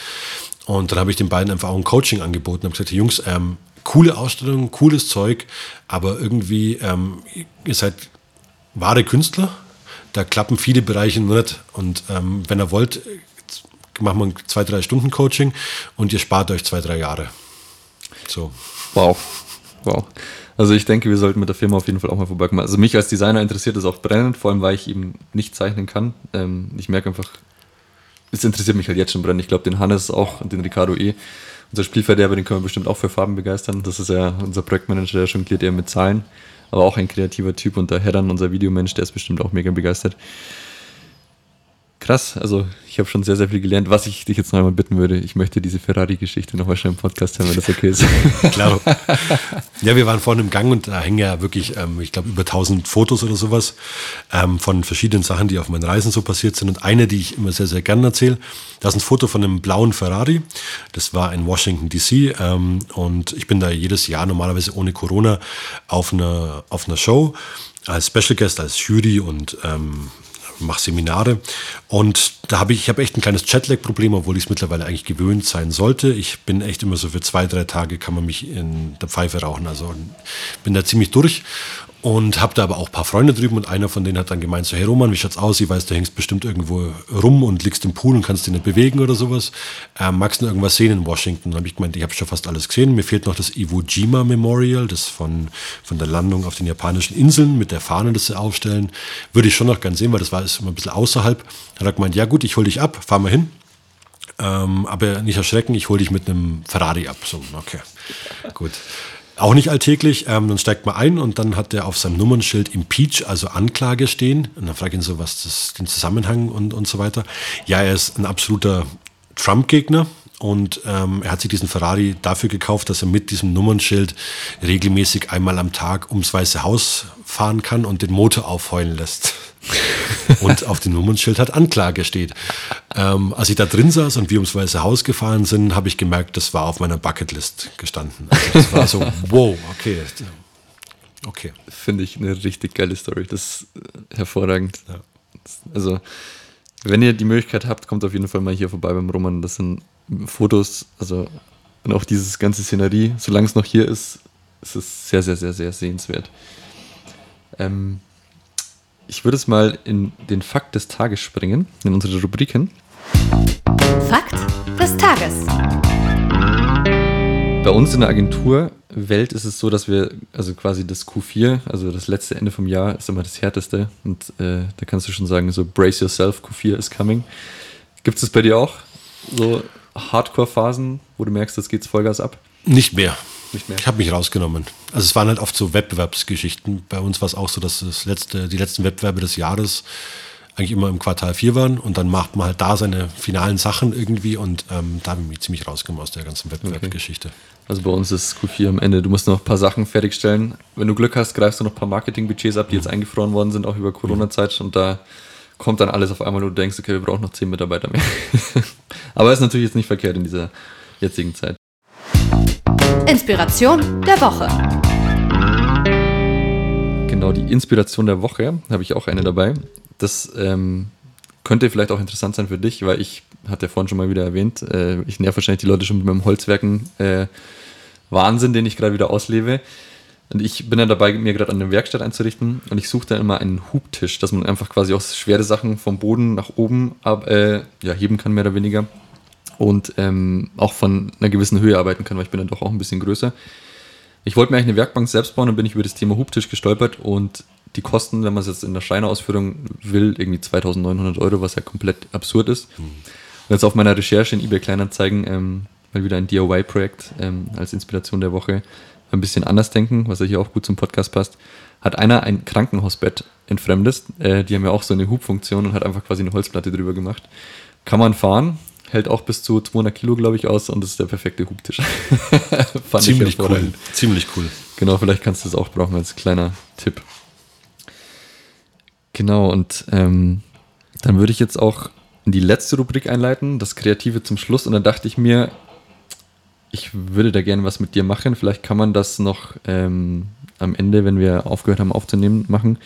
Und dann habe ich den beiden einfach auch ein Coaching angeboten und habe gesagt, hey Jungs, ähm, coole Ausstellung, cooles Zeug, aber irgendwie, ähm, ihr seid wahre Künstler, da klappen viele Bereiche nicht. Und ähm, wenn ihr wollt, machen wir ein zwei, drei Stunden Coaching und ihr spart euch zwei, drei Jahre. So. Wow. Wow. Also ich denke, wir sollten mit der Firma auf jeden Fall auch mal vorbeikommen. Also mich als Designer interessiert das auch brennend, vor allem weil ich eben nicht zeichnen kann. Ähm, ich merke einfach, es interessiert mich halt jetzt schon brennend. Ich glaube, den Hannes auch und den Ricardo eh unser Spielverderber, den können wir bestimmt auch für Farben begeistern. Das ist ja unser Projektmanager, der jongliert eher mit Zahlen, aber auch ein kreativer Typ. Und der Heddern, unser Videomensch, der ist bestimmt auch mega begeistert krass. Also ich habe schon sehr, sehr viel gelernt. Was ich dich jetzt noch einmal bitten würde, ich möchte diese Ferrari-Geschichte noch mal schnell im Podcast hören, wenn das okay ist. Klar. Ja, wir waren vorne im Gang und da hängen ja wirklich, ähm, ich glaube, über 1000 Fotos oder sowas ähm, von verschiedenen Sachen, die auf meinen Reisen so passiert sind. Und eine, die ich immer sehr, sehr gerne erzähle, das ist ein Foto von einem blauen Ferrari. Das war in Washington, D.C. Ähm, und ich bin da jedes Jahr normalerweise ohne Corona auf einer, auf einer Show als Special Guest, als Jury und ähm, mache Seminare und da habe ich, ich habe echt ein kleines Jetlag-Problem, obwohl ich es mittlerweile eigentlich gewöhnt sein sollte. Ich bin echt immer so für zwei, drei Tage kann man mich in der Pfeife rauchen. Also bin da ziemlich durch und habe da aber auch ein paar Freunde drüben und einer von denen hat dann gemeint, so hey Roman, wie schaut's aus? Ich weiß, du hängst bestimmt irgendwo rum und liegst im Pool und kannst dich nicht bewegen oder sowas. Ähm, magst du irgendwas sehen in Washington? Dann habe ich gemeint, ich habe schon fast alles gesehen. Mir fehlt noch das Iwo Jima Memorial, das von, von der Landung auf den japanischen Inseln mit der Fahne, das sie aufstellen. Würde ich schon noch gern sehen, weil das war ist immer ein bisschen außerhalb. Dann hat er gemeint, ja gut, ich hol dich ab, fahr mal hin. Ähm, aber nicht erschrecken, ich hol dich mit einem Ferrari ab. So, okay, gut. Auch nicht alltäglich. Ähm, dann steigt man ein und dann hat er auf seinem Nummernschild Impeach, also Anklage stehen. Und dann frage ich ihn so, was das, den Zusammenhang und, und so weiter. Ja, er ist ein absoluter Trump-Gegner. Und ähm, er hat sich diesen Ferrari dafür gekauft, dass er mit diesem Nummernschild regelmäßig einmal am Tag ums Weiße Haus fahren kann und den Motor aufheulen lässt. und auf dem Nummernschild hat Anklage steht. Ähm, als ich da drin saß und wir ums Weiße Haus gefahren sind, habe ich gemerkt, das war auf meiner Bucketlist gestanden. Also das war so, wow, okay. Okay. Finde ich eine richtig geile Story. Das ist hervorragend. Ja. Also, wenn ihr die Möglichkeit habt, kommt auf jeden Fall mal hier vorbei beim Roman. Das sind Fotos, also und auch dieses ganze Szenerie, solange es noch hier ist, ist es sehr, sehr, sehr, sehr sehenswert. Ähm, ich würde es mal in den Fakt des Tages springen, in unsere Rubriken. Fakt des Tages. Bei uns in der Agenturwelt ist es so, dass wir, also quasi das Q4, also das letzte Ende vom Jahr, ist immer das härteste. Und äh, da kannst du schon sagen, so brace yourself, Q4 is coming. Gibt es das bei dir auch? So Hardcore-Phasen, wo du merkst, das geht's Vollgas ab? Nicht mehr. Nicht mehr. Ich habe mich rausgenommen. Also es waren halt oft so Wettbewerbsgeschichten. Bei uns war es auch so, dass das letzte, die letzten Wettbewerbe des Jahres eigentlich immer im Quartal 4 waren und dann macht man halt da seine finalen Sachen irgendwie und ähm, da habe ich ziemlich rausgenommen aus der ganzen Wettbewerbsgeschichte. Okay. Also bei uns ist Q4 am Ende. Du musst noch ein paar Sachen fertigstellen. Wenn du Glück hast, greifst du noch ein paar Marketingbudgets ab, die mhm. jetzt eingefroren worden sind, auch über Corona-Zeit und da kommt dann alles auf einmal und du denkst, okay, wir brauchen noch 10 Mitarbeiter mehr. Aber ist natürlich jetzt nicht verkehrt in dieser jetzigen Zeit. Inspiration der Woche. Genau, die Inspiration der Woche habe ich auch eine dabei. Das ähm, könnte vielleicht auch interessant sein für dich, weil ich, hatte ja vorhin schon mal wieder erwähnt, äh, ich nerv wahrscheinlich die Leute schon mit meinem Holzwerken äh, Wahnsinn, den ich gerade wieder auslebe. Und ich bin dann dabei, mir gerade eine Werkstatt einzurichten und ich suche dann immer einen Hubtisch, dass man einfach quasi auch schwere Sachen vom Boden nach oben ab, äh, ja, heben kann, mehr oder weniger. Und ähm, auch von einer gewissen Höhe arbeiten kann, weil ich bin dann doch auch ein bisschen größer. Ich wollte mir eigentlich eine Werkbank selbst bauen und bin ich über das Thema Hubtisch gestolpert und die Kosten, wenn man es jetzt in der Schreinerausführung will, irgendwie 2900 Euro, was ja komplett absurd ist. Mhm. Und jetzt auf meiner Recherche in eBay Kleinanzeigen, ähm, mal wieder ein DIY-Projekt ähm, als Inspiration der Woche, ein bisschen anders denken, was ja hier auch gut zum Podcast passt, hat einer ein Krankenhausbett entfremdet. Äh, die haben ja auch so eine Hubfunktion und hat einfach quasi eine Holzplatte drüber gemacht. Kann man fahren, hält auch bis zu 200 Kilo, glaube ich, aus und ist der perfekte Hubtisch. Ziemlich cool. Ziemlich cool. Genau, vielleicht kannst du es auch brauchen als kleiner Tipp. Genau, und ähm, dann würde ich jetzt auch in die letzte Rubrik einleiten, das Kreative zum Schluss. Und dann dachte ich mir, ich würde da gerne was mit dir machen. Vielleicht kann man das noch ähm, am Ende, wenn wir aufgehört haben aufzunehmen, machen.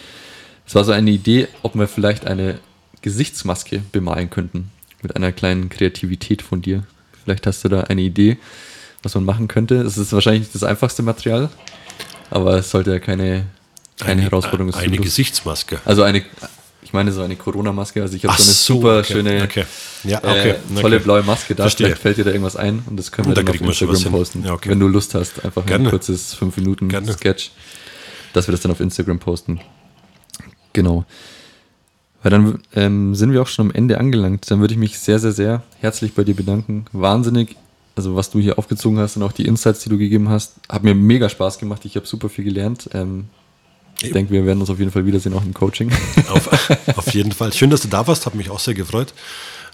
Es war so eine Idee, ob wir vielleicht eine Gesichtsmaske bemalen könnten. Mit einer kleinen Kreativität von dir. Vielleicht hast du da eine Idee, was man machen könnte. Es ist wahrscheinlich nicht das einfachste Material, aber es sollte ja keine, keine eine, Herausforderung sein. Eine Gesichtsmaske. Also eine, ich meine so eine Corona-Maske. Also ich habe so eine so, super okay, schöne, okay. Ja, okay, äh, tolle blaue Maske da. Verstehe. Vielleicht fällt dir da irgendwas ein und das können wir da dann auf Instagram posten. Ja, wenn du Lust hast, einfach Gerne. ein kurzes 5 Minuten Gerne. Sketch, dass wir das dann auf Instagram posten. Genau. Weil dann ähm, sind wir auch schon am Ende angelangt. Dann würde ich mich sehr, sehr, sehr herzlich bei dir bedanken. Wahnsinnig, also was du hier aufgezogen hast und auch die Insights, die du gegeben hast, hat mir mega Spaß gemacht. Ich habe super viel gelernt. Ähm, ich denke, wir werden uns auf jeden Fall wiedersehen, auch im Coaching. Auf, auf jeden Fall. Schön, dass du da warst, hat mich auch sehr gefreut.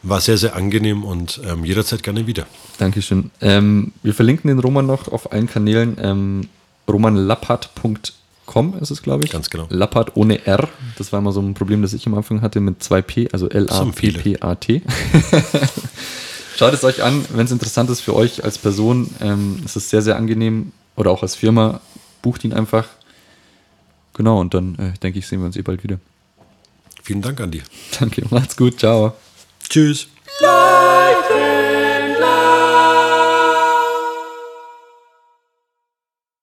War sehr, sehr angenehm und ähm, jederzeit gerne wieder. Dankeschön. Ähm, wir verlinken den Roman noch auf allen Kanälen. Ähm, romanlappert.com ist es, glaube ich. Ganz genau. Lappert ohne R. Das war immer so ein Problem, das ich am Anfang hatte mit zwei P, also L-A-P-P-A-T. Schaut es euch an, wenn es interessant ist für euch als Person. Ähm, es ist sehr, sehr angenehm oder auch als Firma. Bucht ihn einfach Genau, und dann äh, denke ich, sehen wir uns eh bald wieder. Vielen Dank an dir. Danke, macht's gut, ciao. Tschüss. Bye.